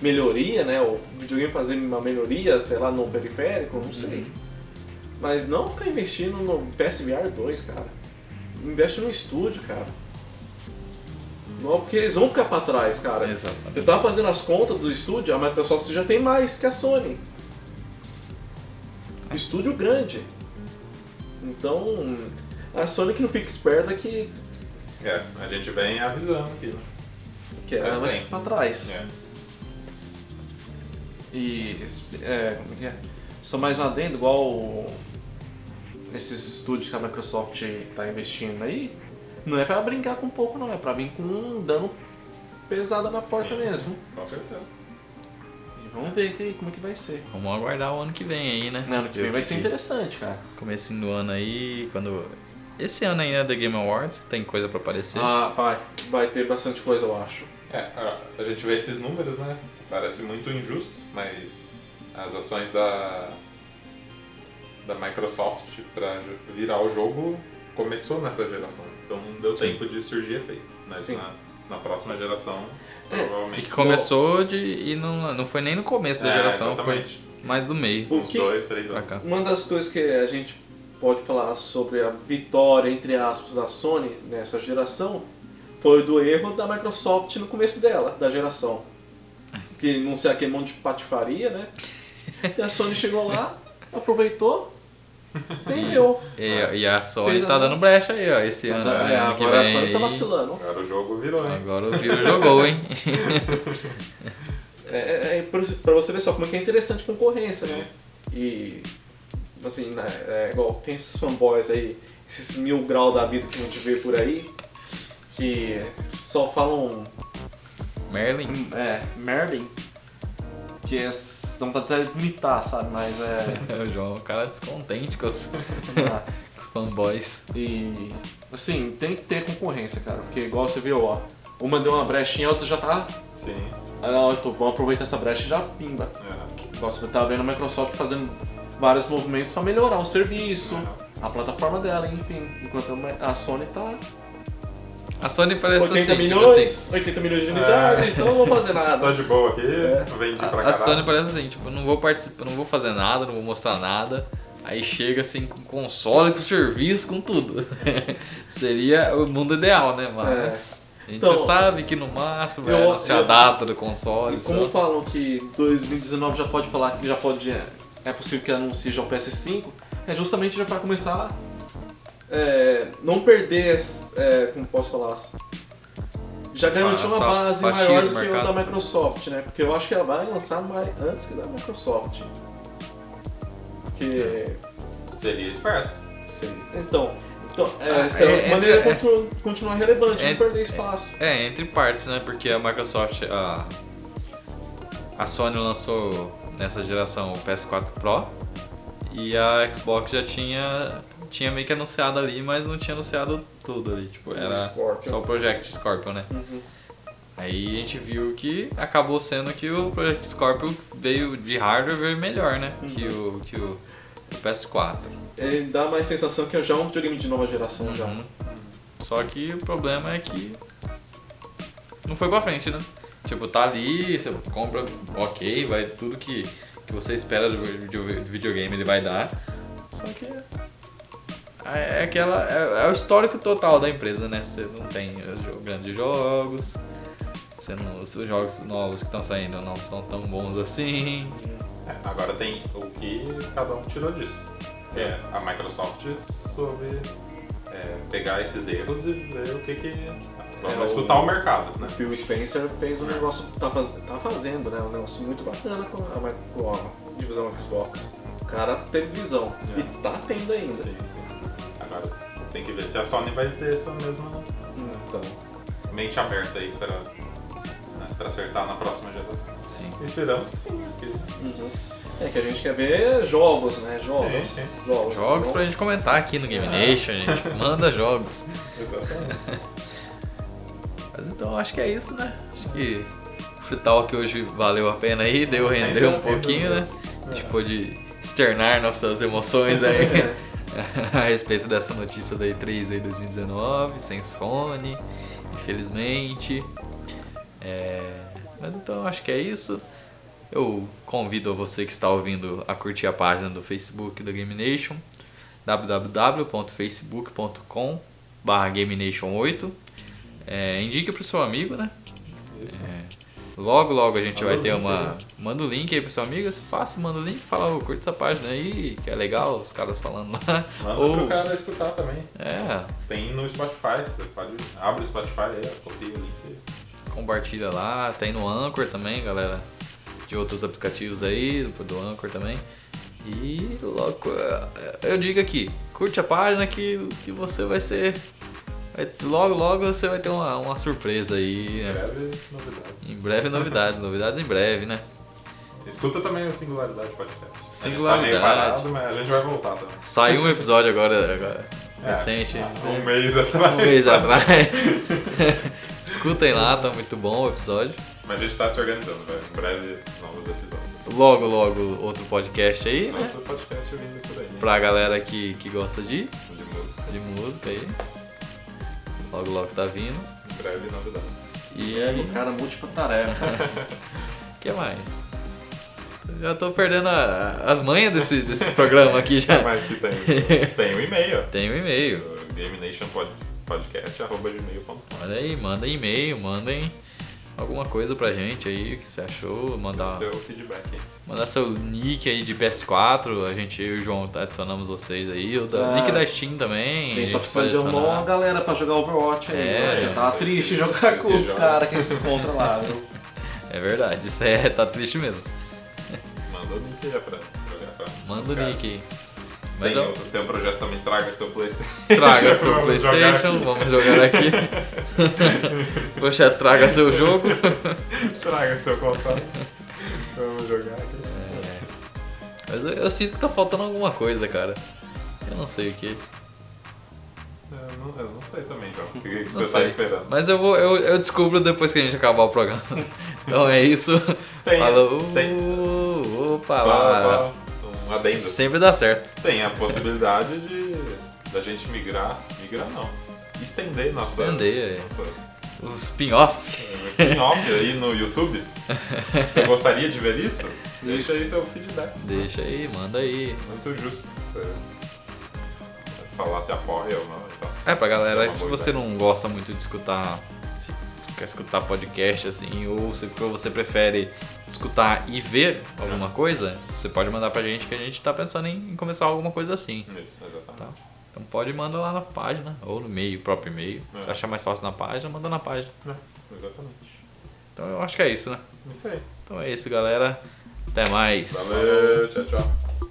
melhoria, né? O videogame fazer uma melhoria, sei lá, no periférico, não sei. Mas não ficar investindo no PSVR 2, cara. Investe no estúdio, cara. Não, porque eles vão ficar pra trás, cara. Exatamente. Eu tava fazendo as contas do estúdio, a Microsoft já tem mais que a Sony. Estúdio grande. Então, a Sony que não fica esperta que, É, a gente vem avisando aqui, né? que ela vai pra trás. É. E é, como é que é? Só mais um adendo, igual esses estúdios que a Microsoft está investindo aí, não é pra brincar com pouco não, é pra vir com um dano pesado na porta Sim, mesmo. Com certeza. E vamos ver que, como é que vai ser. Vamos aguardar o ano que vem aí, né? No ano que vem vai ser interessante, cara. Comecinho do ano aí, quando... Esse ano ainda é The Game Awards, tem coisa pra aparecer. Ah, vai, vai ter bastante coisa, eu acho. É, a, a gente vê esses números, né? Parece muito injusto, mas as ações da, da Microsoft para virar o jogo começou nessa geração. Então não deu Sim. tempo de surgir efeito. Mas Sim. na, na próxima geração, É, provavelmente. E que começou de... e não, não foi nem no começo da É, geração, foi exatamente. mais do meio. O Uns que- dois, três anos. cá. Uma das coisas que a gente pode falar sobre a vitória, entre aspas, da Sony nessa geração foi do erro da Microsoft no começo dela, da geração. Que não sei aquele monte de patifaria, né? E a Sony chegou lá, aproveitou, vendeu. E, e a Sony Fez tá a- dando brecha aí, ó, esse ano. É, né, ano que agora a vem Sony tá aí. vacilando. Agora o jogo virou, hein? Agora o vírus jogou, hein? É, é, é pra você ver só como é que é interessante a concorrência, né? E, assim, né, é, igual tem esses fanboys aí, esses mil grau da vida que a gente vê por aí, que só falam Merlin. é, Merlin, que é, dá até vomitar, sabe? Mas é. o João é um cara descontente com os, com os fanboys. e, assim, tem que ter concorrência, cara, porque igual você viu, ó, uma deu uma brechinha, a outra já tá. Sim. Ah, não, então vamos aproveitar essa brecha e já pimba. É. Igual você tá vendo a Microsoft fazendo vários movimentos para melhorar o serviço, a plataforma dela, enfim. Enquanto a Sony tá A Sony parece 80 assim, tipo milhões, assim, 80 milhões de unidades, então não vou fazer Tá nada. de boa aqui, É. vendi pra a, a caralho. Sony parece assim, tipo, não vou participar, não vou fazer nada, não vou mostrar nada. Aí chega assim com console, com serviço, com tudo. Seria o mundo ideal, né? Mas a gente Então, sabe que no máximo vai eu- anunciar a eu- data do console. E como só. falam que 2019 já pode falar que já pode. É, é possível que anuncie já o PS5, é justamente já para começar é, não perder, é, como posso falar, já garantir uma Essa base maior do que o mercado. da Microsoft, né? Porque eu acho que ela vai lançar mais antes que da Microsoft. Porque. Seria esperto. Sim. Então, então é, Ah, essa é, é, a é, maneira é, de continu- continuar relevante, é, não perder espaço. É, entre partes, né? Porque a Microsoft, a, a Sony lançou nessa geração o PS4 Pro e a Xbox já tinha, tinha meio que anunciado ali, mas não tinha anunciado tudo ali. Tipo, era Scorpio. só o Project Scorpio, né? Uhum. Aí a gente viu que acabou sendo que o Project Scorpio veio de hardware veio melhor, né? Que, o, que o, o PS4. Ele dá mais sensação que já é um videogame de nova geração já. Uhum. Só que o problema é que não foi pra frente, né? Tipo, tá ali, você compra, ok, vai tudo que, que você espera do videogame ele vai dar. Só que é, é aquela. É, é o histórico total da empresa, né? Você não tem os jo- grandes jogos, você não, os jogos novos que estão saindo não são tão bons assim. É, agora tem o que cada um tirou disso. É, a Microsoft soube é, pegar esses erros e ver o que que... Vamos É, escutar o- o mercado, né? Phil Spencer fez um negócio, tá, faz, tá fazendo, né? Um negócio muito bacana com a, com a divisão Xbox. O cara teve visão. É. E tá tendo ainda. Sim, sim. Agora tem que ver se a Sony vai ter essa mesma Então. mente aberta aí pra, né, pra acertar na próxima geração. Sim. Esperamos que sim, né? porque Uhum. É que a gente quer ver jogos, né? Jogos. Sim, sim. Jogos. Jogos Então, pra gente comentar aqui no Game Nation, gente. Manda jogos. Exatamente. Mas então acho que é isso, né? Acho que o Free Talk hoje valeu a pena aí, deu render Rendeu, um pouquinho, né? A gente pôde externar nossas emoções aí É. a respeito dessa notícia da E3 aí 2019, sem Sony. infelizmente. É, mas então acho que é isso. Eu convido você que está ouvindo a curtir a página do Facebook da Game Nation, www.facebook.com GameNation8. É, indique para o seu amigo, né? Isso. É, logo, logo a gente vai ter uma. Manda o link aí pro seu amigo, se fácil, manda o link, fala, "Ô, curte essa página aí, que é legal, os caras falando lá. Manda Ou, pro cara escutar também. é, Tem no Spotify, você pode. Abre o Spotify aí, copia o link aí. compartilha lá, tem no Anchor também, galera. De outros aplicativos aí, do Anchor também. E logo, eu digo aqui, curte a página que, que você vai ser. Vai- logo, logo você vai ter uma, uma surpresa aí. né? Breve novidades. Em breve novidades, novidades em breve, né? Escuta também o Singularidade Podcast. Singularidade. A gente tá parado, mas a gente vai voltar também. Saiu um episódio agora, agora É, recente. Um mês atrás. um mês atrás. Escutem lá, tá muito bom o episódio. Mas a gente tá se organizando, velho. Em breve, novos episódios. Logo, logo, outro podcast aí, né? Outro podcast vindo por aí. Pra galera que, que gosta de, De música. de música aí. Logo, logo tá vindo. Em breve, novidades. E aí, o cara múltipla tarefa. o que mais? Já tô perdendo a- as manhas desse, desse programa aqui O que já. mais que tem? tem o e-mail. Tem um e-mail. GameNationPodcast.gmail.com Olha aí, manda e-mail, mandem alguma coisa pra gente aí, o que você achou, mandar, Seu feedback. mandar seu nick aí de PS4, a gente, eu e o João adicionamos vocês aí, o da, Ah, nick da Steam também. A gente tá precisando de arrumar uma galera pra jogar Overwatch aí. É, né? é, Tá é, triste é, jogar é, com os é, caras que a gente encontra lá, viu? É verdade, isso é, tá triste mesmo. Manda o link aí pra jogar com a- Manda o nick aí. Mas Tem, eu, tem um projeto também, traga seu Playstation. traga seu Vamos jogar Playstation, aqui. vamos jogar aqui. Poxa, traga seu jogo. Traga seu console. Vamos jogar aqui. Mas eu, eu sinto que tá faltando alguma coisa, cara. Eu não sei o que. Eu não, eu não sei também, João. O que, você sei. tá esperando? Mas eu, vou, eu, eu descubro depois que a gente acabar o programa. Então é isso. Tem- Falou. tem- Opa Só, lá. só um adendo. Sempre dá certo. Tem a possibilidade de da gente migrar. Migrar não. Estender nossa. Estender, é. nossa Os spin-off. um spin-off aí no YouTube. Você gostaria de ver isso? Deixa aí seu feedback. Deixa aí, manda aí. Muito justo. Você falar se apoia ou não e tal. É, pra galera, É se você ideia. não gosta muito de escutar, quer escutar podcast assim, ou se você prefere escutar e ver alguma coisa, você pode mandar pra gente que a gente tá pensando em começar alguma coisa assim. Isso, exatamente. Tá. Então pode mandar lá na página, ou no e-mail, próprio e-mail. É. Se achar mais fácil na página, manda na página. É, exatamente. Então eu acho que é isso, né? Isso aí. Então é isso, galera. Até mais. Valeu, tchau, tchau.